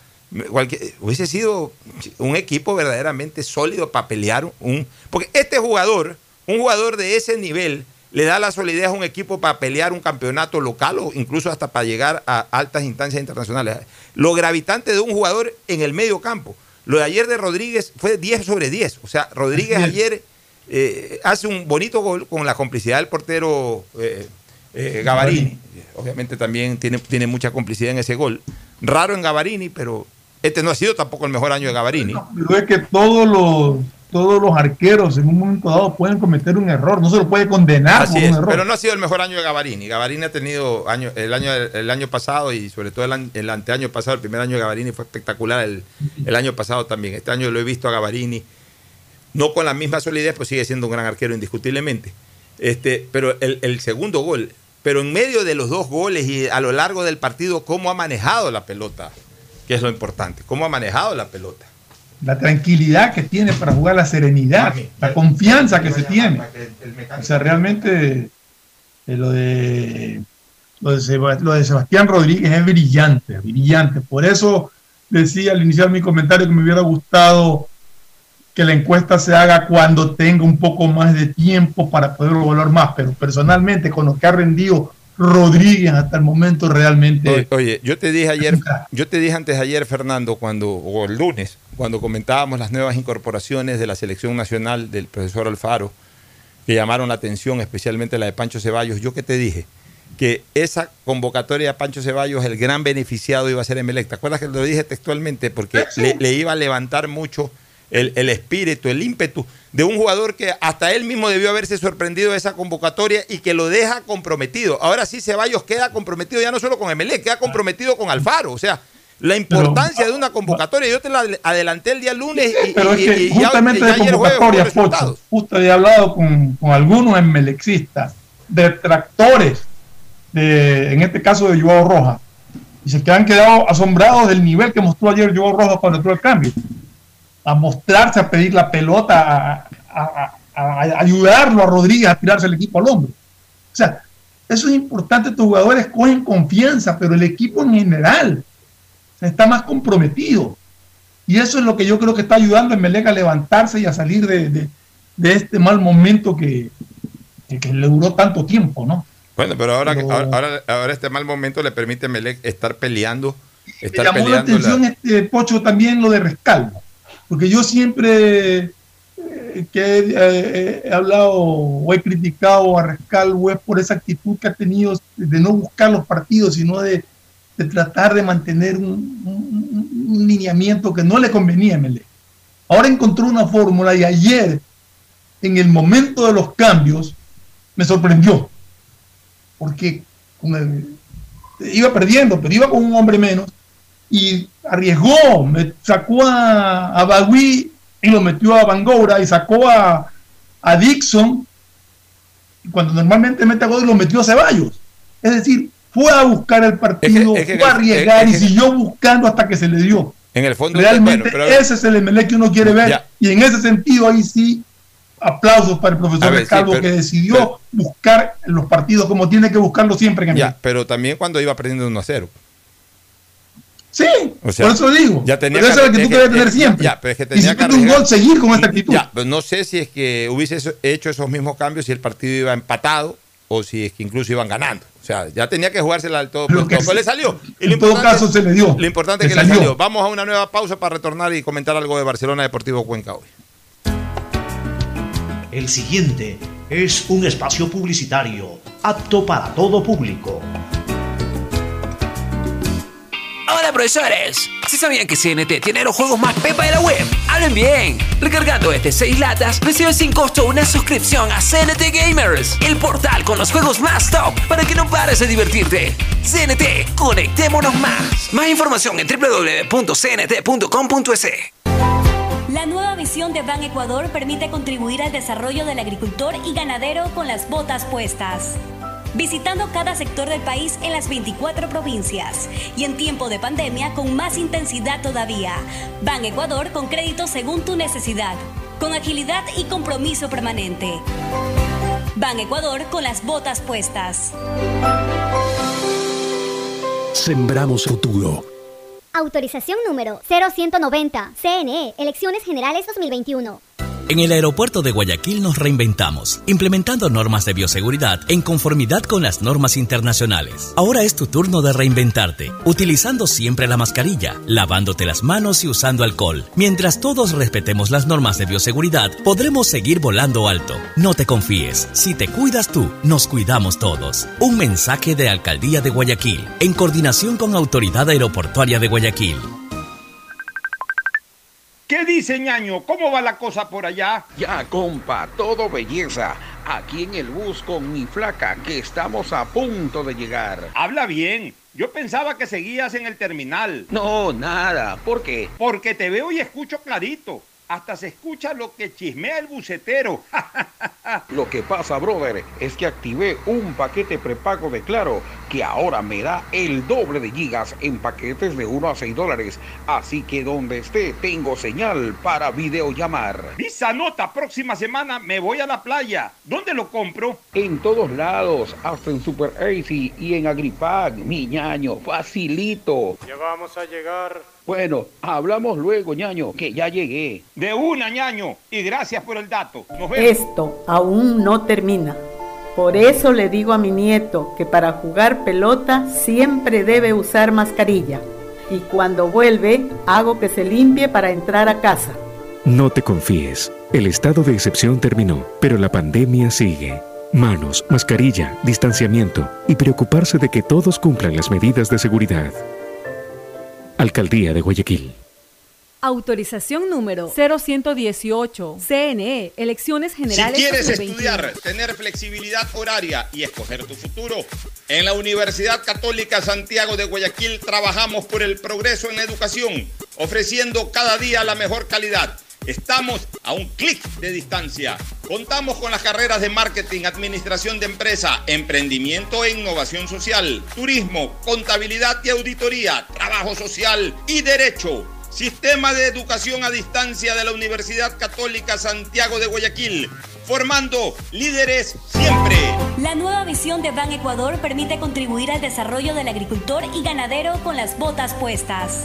cualquier- hubiese sido un equipo verdaderamente sólido para pelear un. Porque este jugador, un jugador de ese nivel, le da la solidez a un equipo para pelear un campeonato local o incluso hasta para llegar a altas instancias internacionales. Lo gravitante de un jugador en el medio campo. Lo de ayer de Rodríguez fue 10 sobre 10. O sea, Rodríguez ayer eh, hace un bonito gol con la complicidad del portero eh, eh, Gavarini. Obviamente también tiene, tiene mucha complicidad en ese gol. Raro en Gavarini, pero este no ha sido tampoco el mejor año de Gavarini. Pero es que todos los, todos los arqueros en un momento dado pueden cometer un error, no se lo puede condenar Así por es, un error. pero no ha sido el mejor año de Gavarini. Gavarini ha tenido año, el, año, el año pasado y sobre todo el, el anteaño pasado, el primer año de Gavarini fue espectacular, el, el año pasado también. Este año lo he visto a Gavarini, no con la misma solidez, pues sigue siendo un gran arquero indiscutiblemente. Este, pero el, el segundo gol, pero en medio de los dos goles y a lo largo del partido, cómo ha manejado la pelota, que es lo importante, cómo ha manejado la pelota. La tranquilidad que tiene para jugar, la serenidad, la confianza que se tiene. O sea, realmente eh, lo, de, lo, de Seba- lo de Sebastián Rodríguez es brillante, brillante. Por eso decía al iniciar mi comentario que me hubiera gustado que la encuesta se haga cuando tenga un poco más de tiempo para poder evaluar más, pero personalmente con lo que ha rendido Rodríguez hasta el momento realmente... Oye, yo te dije ayer, yo te dije antes de ayer, Fernando, cuando, o el lunes, cuando comentábamos las nuevas incorporaciones de la selección nacional del profesor Alfaro, que llamaron la atención, especialmente la de Pancho Ceballos, yo que te dije que esa convocatoria de Pancho Ceballos, el gran beneficiado iba a ser Emelec. ¿Te acuerdas que lo dije textualmente? Porque le, le iba a levantar mucho el, el espíritu, el ímpetu de un jugador que hasta él mismo debió haberse sorprendido de esa convocatoria y que lo deja comprometido. Ahora sí Ceballos queda comprometido ya no solo con Emelec, queda comprometido con Alfaro. O sea, la importancia de una convocatoria, yo te la adelanté el día lunes y, Pero es que y ya- justamente ya de hubo convocatorias. Pocho, justo he hablado con, con algunos emelexistas, detractores, de, en este caso de Joao Rojas, y se que han quedado asombrados del nivel que mostró ayer Joao Rojas cuando entró al cambio. A mostrarse, a pedir la pelota, a, a- a- a ayudarlo a Rodríguez a tirarse el equipo al hombro. O sea, eso es importante, tus jugadores cogen confianza, pero el equipo en general está más comprometido. Y eso es lo que yo creo que está ayudando a Melec a levantarse y a salir de, de- de este mal momento que, le duró tanto tiempo, ¿no? Bueno, pero ahora, Pero- ahora, este mal momento le permite a Melec estar peleando. Me Estar llamó la peleando atención, la- este Pocho, también lo de Rescalvo, porque yo siempre eh, que eh, he hablado o he criticado a Rescalvo es por esa actitud que ha tenido de no buscar los partidos, sino de, de tratar de mantener un, un- un lineamiento que no le convenía a Melec. Ahora encontró una fórmula y ayer, en el momento de los cambios, me sorprendió, porque con el- iba perdiendo, pero iba con un hombre menos y arriesgó, sacó a, a Bagui y lo metió a Bangoura y sacó a, a Dixon y cuando normalmente mete a gol lo metió a Ceballos. Es decir, fue a buscar el partido, Es que- es que- fue a arriesgar es y siguió buscando hasta que se le dio. En el fondo, Realmente bueno, pero- ese es el Emelec que uno quiere ver. Ya. Y en ese sentido, ahí sí, aplausos para el profesor ver, sí, pero- que decidió buscar los partidos como tiene que buscarlo siempre en. Ya, pero también cuando iba perdiendo 1 a 0. Sí, O sea, por eso digo. Ya tenía pero eso es lo que es tú debes tener es- siempre. Ya, pero es que y tenía si que tú un gol, seguir con esta actitud. Ya, pero no sé si es que hubiese hecho esos mismos cambios si el partido iba empatado o si es que incluso iban ganando. O sea, ya tenía que jugársela al todo. Lo que pero sí- le salió. Y en todo caso se le dio. Lo importante es que le salió. salió. Vamos a una nueva pausa para retornar y comentar algo de Barcelona Deportivo Cuenca hoy. El siguiente es un espacio publicitario apto para todo público. Profesores, ¿sí sabían que CNT tiene los juegos más pepa de la web? Hablen bien, recargando este 6 latas, recibes sin costo una suscripción a CNT Gamers, el portal con los juegos más top para que no pares de divertirte. CNT, conectémonos más. Más información en www.cnt.com.es. La nueva visión de Ban Ecuador permite contribuir al desarrollo del agricultor y ganadero con las botas puestas. Visitando cada sector del país en las 24 provincias y en tiempo de pandemia con más intensidad todavía. Ban Ecuador con crédito según tu necesidad, con agilidad y compromiso permanente. Ban Ecuador con las botas puestas. Sembramos futuro. Autorización número 0190. CNE, Elecciones Generales 2021. En el aeropuerto de Guayaquil nos reinventamos, implementando normas de bioseguridad en conformidad con las normas internacionales. Ahora es tu turno de reinventarte, utilizando siempre la mascarilla, lavándote las manos y usando alcohol. Mientras todos respetemos las normas de bioseguridad, podremos seguir volando alto. No te confíes, si te cuidas tú, nos cuidamos todos. Un mensaje de Alcaldía de Guayaquil, en coordinación con Autoridad Aeroportuaria de Guayaquil. ¿Qué dice ñaño? ¿Cómo va la cosa por allá? Ya, compa, todo belleza. Aquí en el bus con mi flaca, que estamos a punto de llegar. Habla bien. Yo pensaba que seguías en el terminal. No, nada. ¿Por qué? Porque te veo y escucho clarito. Hasta se escucha lo que chismea el bucetero. Lo que pasa, brother, es que activé un paquete prepago de Claro que ahora me da el doble de gigas en paquetes de 1 a 6 dólares. Así que donde esté, tengo señal para videollamar. Visa nota, próxima semana me voy a la playa. ¿Dónde lo compro? En todos lados, hasta en Super Easy y en Agripag, mi ñaño, facilito. Ya vamos a llegar. Bueno, hablamos luego, ñaño, que ya llegué. De una, ñaño. Y gracias por el dato. Nos vemos. Esto aún no termina. Por eso le digo a mi nieto que para jugar pelota siempre debe usar mascarilla. Y cuando vuelve, hago que se limpie para entrar a casa. No te confíes. El estado de excepción terminó, pero la pandemia sigue. Manos, mascarilla, distanciamiento y preocuparse de que todos cumplan las medidas de seguridad. Alcaldía de Guayaquil. Autorización número 0118. CNE, Elecciones Si Generales quieres 2021. estudiar, tener flexibilidad horaria y escoger tu futuro, en la Universidad Católica Santiago de Guayaquil trabajamos por el progreso en la educación, ofreciendo cada día la mejor calidad. Estamos a un clic de distancia. Contamos con las carreras de marketing, administración de empresa, emprendimiento e innovación social, turismo, contabilidad y auditoría, trabajo social y derecho. Sistema de Educación a Distancia de la Universidad Católica Santiago de Guayaquil, formando líderes siempre. La nueva visión de Ban Ecuador permite contribuir al desarrollo del agricultor y ganadero con las botas puestas.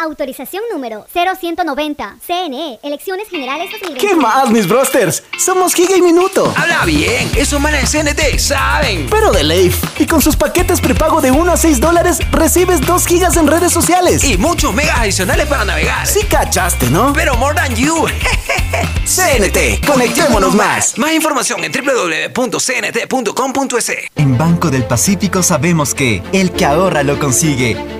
Autorización número 0190. CNE, Elecciones Generales 2021. ¿Qué más, mis brosters? Somos Giga y Minuto. Habla bien, esos manes de CNT saben. Pero de Leif. Y con sus paquetes prepago de 1 a 6 dólares, recibes 2 gigas en redes sociales. Y muchos megas adicionales para navegar. Sí cachaste, ¿no? Pero more than you. CNT, conectémonos más. Más información en www.cnt.com.es. En Banco del Pacífico sabemos que el que ahorra lo consigue.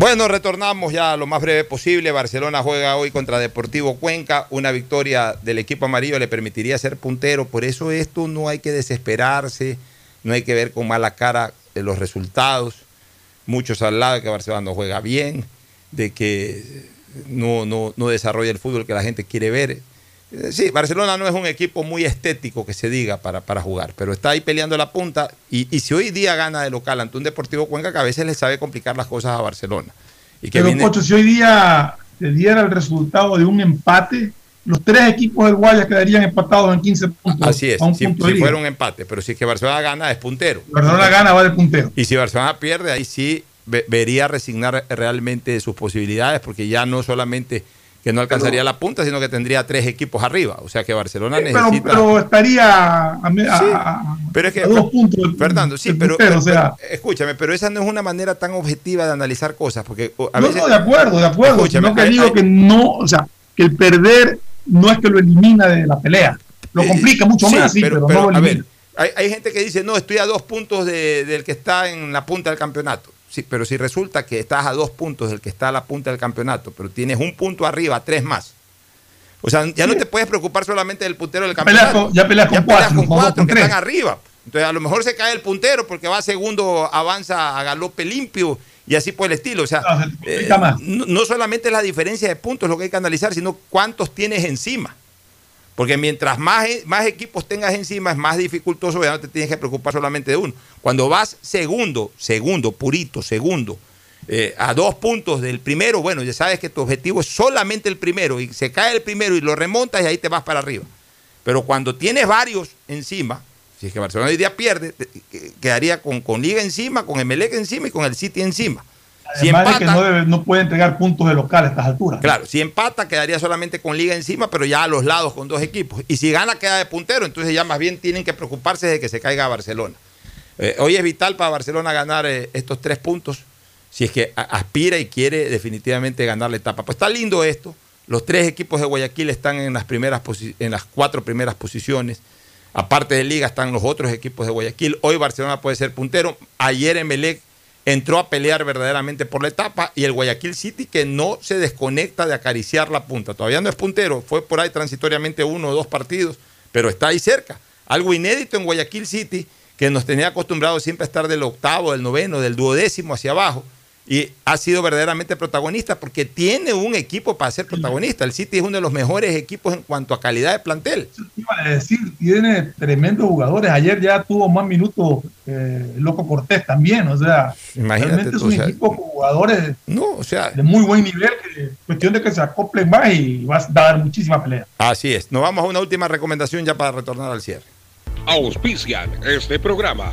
Bueno, retornamos ya lo más breve posible. Barcelona juega hoy contra Deportivo Cuenca. Una victoria del equipo amarillo le permitiría ser puntero. Por eso esto no hay que desesperarse, no hay que ver con mala cara los resultados. Muchos al lado de que Barcelona no juega bien, de que no, no, no desarrolla el fútbol que la gente quiere ver. Eh, Sí, Barcelona no es un equipo muy estético que se diga para, para jugar, pero está ahí peleando la punta y, y si hoy día gana de local ante un Deportivo Cuenca que a veces le sabe complicar las cosas a Barcelona. Y que Pero, viene- Pocho, si hoy día se diera el resultado de un empate, los tres equipos del Guayas quedarían empatados en 15 puntos. Así es, si, si fuera un empate, pero si es que Barcelona gana es puntero. Barcelona gana, va de puntero. Y si Barcelona pierde, ahí sí ve- vería resignar realmente sus posibilidades, porque ya no solamente que no alcanzaría la punta, sino que tendría tres equipos arriba. O sea que Barcelona Pero, necesita. pero estaría a, Sí, a- pero es que, a dos puntos. del- Fernando, sí, pero, o sea, pero- escúchame, pero esa no es una manera tan objetiva de analizar cosas, porque a no, veces no, de acuerdo, de acuerdo. Escúchame, sino que hay- digo hay- que no, o sea, que el perder no es que lo elimina de la pelea. Lo complica mucho Eh, Sí, más, sí, pero, no lo a ver, elimina. hay, hay gente que dice, no, estoy a dos puntos de- del que está en la punta del campeonato. Sí, pero si resulta que estás a dos puntos del que está a la punta del campeonato, pero tienes un punto arriba, tres más. O sea, ya no te puedes preocupar solamente del puntero del Peleas campeonato. con- ya peleas con peleas cuatro, con no cuatro con que tres. están arriba. Entonces, a lo mejor se cae el puntero porque va segundo, avanza a galope limpio y así por el estilo. O sea, eh, no, no solamente es la diferencia de puntos lo que hay que analizar, sino cuántos tienes encima. Porque mientras más, e- más equipos tengas encima, es más dificultoso, ya no te tienes que preocupar solamente de uno. Cuando vas segundo, segundo, purito, segundo, eh, a dos puntos del primero, bueno, ya sabes que tu objetivo es solamente el primero, y se cae el primero y lo remontas y ahí te vas para arriba. Pero cuando tienes varios encima, si es que Barcelona hoy día pierde, quedaría con, con Liga encima, con Emelec encima y con el City encima. Si de que empata- no, debe- no puede entregar puntos de local a estas alturas. Claro, si empata quedaría solamente con liga encima, pero ya a los lados con dos equipos. Y si gana queda de puntero, entonces ya más bien tienen que preocuparse de que se caiga Barcelona. Eh, hoy es vital para Barcelona ganar eh, estos tres puntos, si es que aspira y quiere definitivamente ganar la etapa. Pues está lindo esto. Los tres equipos de Guayaquil están en las primeras en las cuatro primeras posiciones. Aparte de Liga están los otros equipos de Guayaquil. Hoy Barcelona puede ser puntero. Ayer Emelec entró a pelear verdaderamente por la etapa y el Guayaquil City que no se desconecta de acariciar la punta. Todavía no es puntero, fue por ahí transitoriamente uno o dos partidos, pero está ahí cerca. Algo inédito en Guayaquil City que nos tenía acostumbrados siempre a estar del octavo, del noveno, del duodécimo hacia abajo. Y ha sido verdaderamente protagonista porque tiene un equipo para ser protagonista. El City es uno de los mejores equipos en cuanto a calidad de plantel. Iba a decir, tiene tremendos jugadores. Ayer ya tuvo más minutos eh, el Loco Cortés también. O sea, Imagínate realmente es tú, un o sea, equipo con jugadores No, o sea, de muy buen nivel. Que, cuestión de que se acoplen más y va a dar muchísima pelea. así es. Nos vamos a una última recomendación ya para retornar al cierre. Auspician este programa.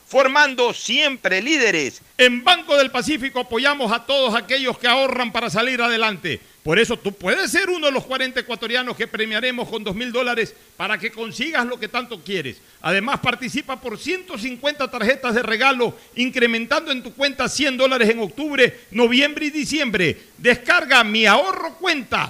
formando siempre líderes. En Banco del Pacífico apoyamos a todos aquellos que ahorran para salir adelante. Por eso tú puedes ser uno de los 40 ecuatorianos que premiaremos con 2 mil dólares para que consigas lo que tanto quieres. Además, participa por 150 tarjetas de regalo, incrementando en tu cuenta 100 dólares en octubre, noviembre y diciembre. Descarga mi ahorro cuenta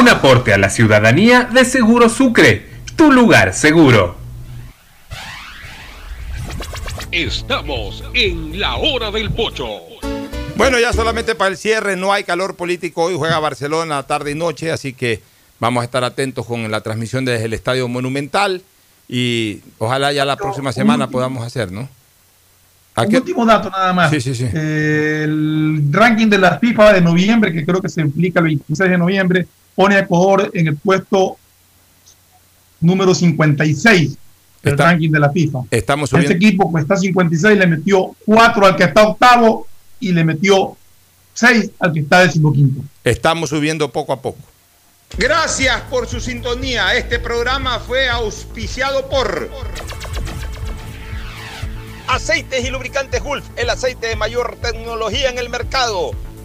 Un aporte a la ciudadanía de Seguro Sucre, tu lugar seguro. Estamos en la hora del pocho. Bueno, ya solamente para el cierre, no hay calor político. Hoy juega Barcelona tarde y noche, así que vamos a estar atentos con la transmisión desde el Estadio Monumental y ojalá ya la próxima semana podamos hacer, ¿no? Un último dato nada más. Sí, sí, sí. Eh, el ranking de la FIFA de noviembre, que creo que se implica el 26 de noviembre, pone a Ecuador en el puesto número 56 del Está- ranking de la FIFA. Estamos subiendo. equipo que está 56 le metió 4 al que está octavo y le metió 6 al que está decimoquinto. Estamos subiendo poco a poco. Gracias por su sintonía. Este programa fue auspiciado por Aceites y lubricantes Gulf, el aceite de mayor tecnología en el mercado.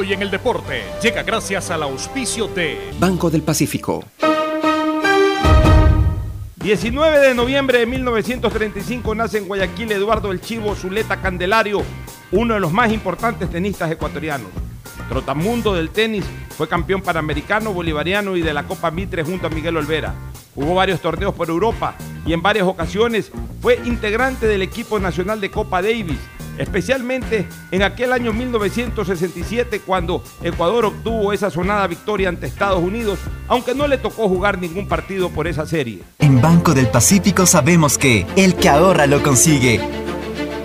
Hoy en el deporte llega gracias al auspicio de Banco del Pacífico. 19 de noviembre de 1935 nace en Guayaquil Eduardo El Chivo Zuleta Candelario, uno de los más importantes tenistas ecuatorianos. Trotamundo del tenis, fue campeón panamericano, bolivariano y de la Copa Mitre junto a Miguel Olvera. Jugó varios torneos por Europa y en varias ocasiones fue integrante del equipo nacional de Copa Davis. Especialmente en aquel año 1967 cuando Ecuador obtuvo esa sonada victoria ante Estados Unidos, aunque no le tocó jugar ningún partido por esa serie. En Banco del Pacífico sabemos que el que ahorra lo consigue.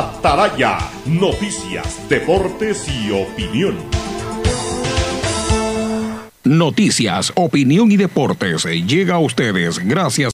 Atalaya, noticias, deportes y opinión. Noticias, opinión y deportes llega a ustedes gracias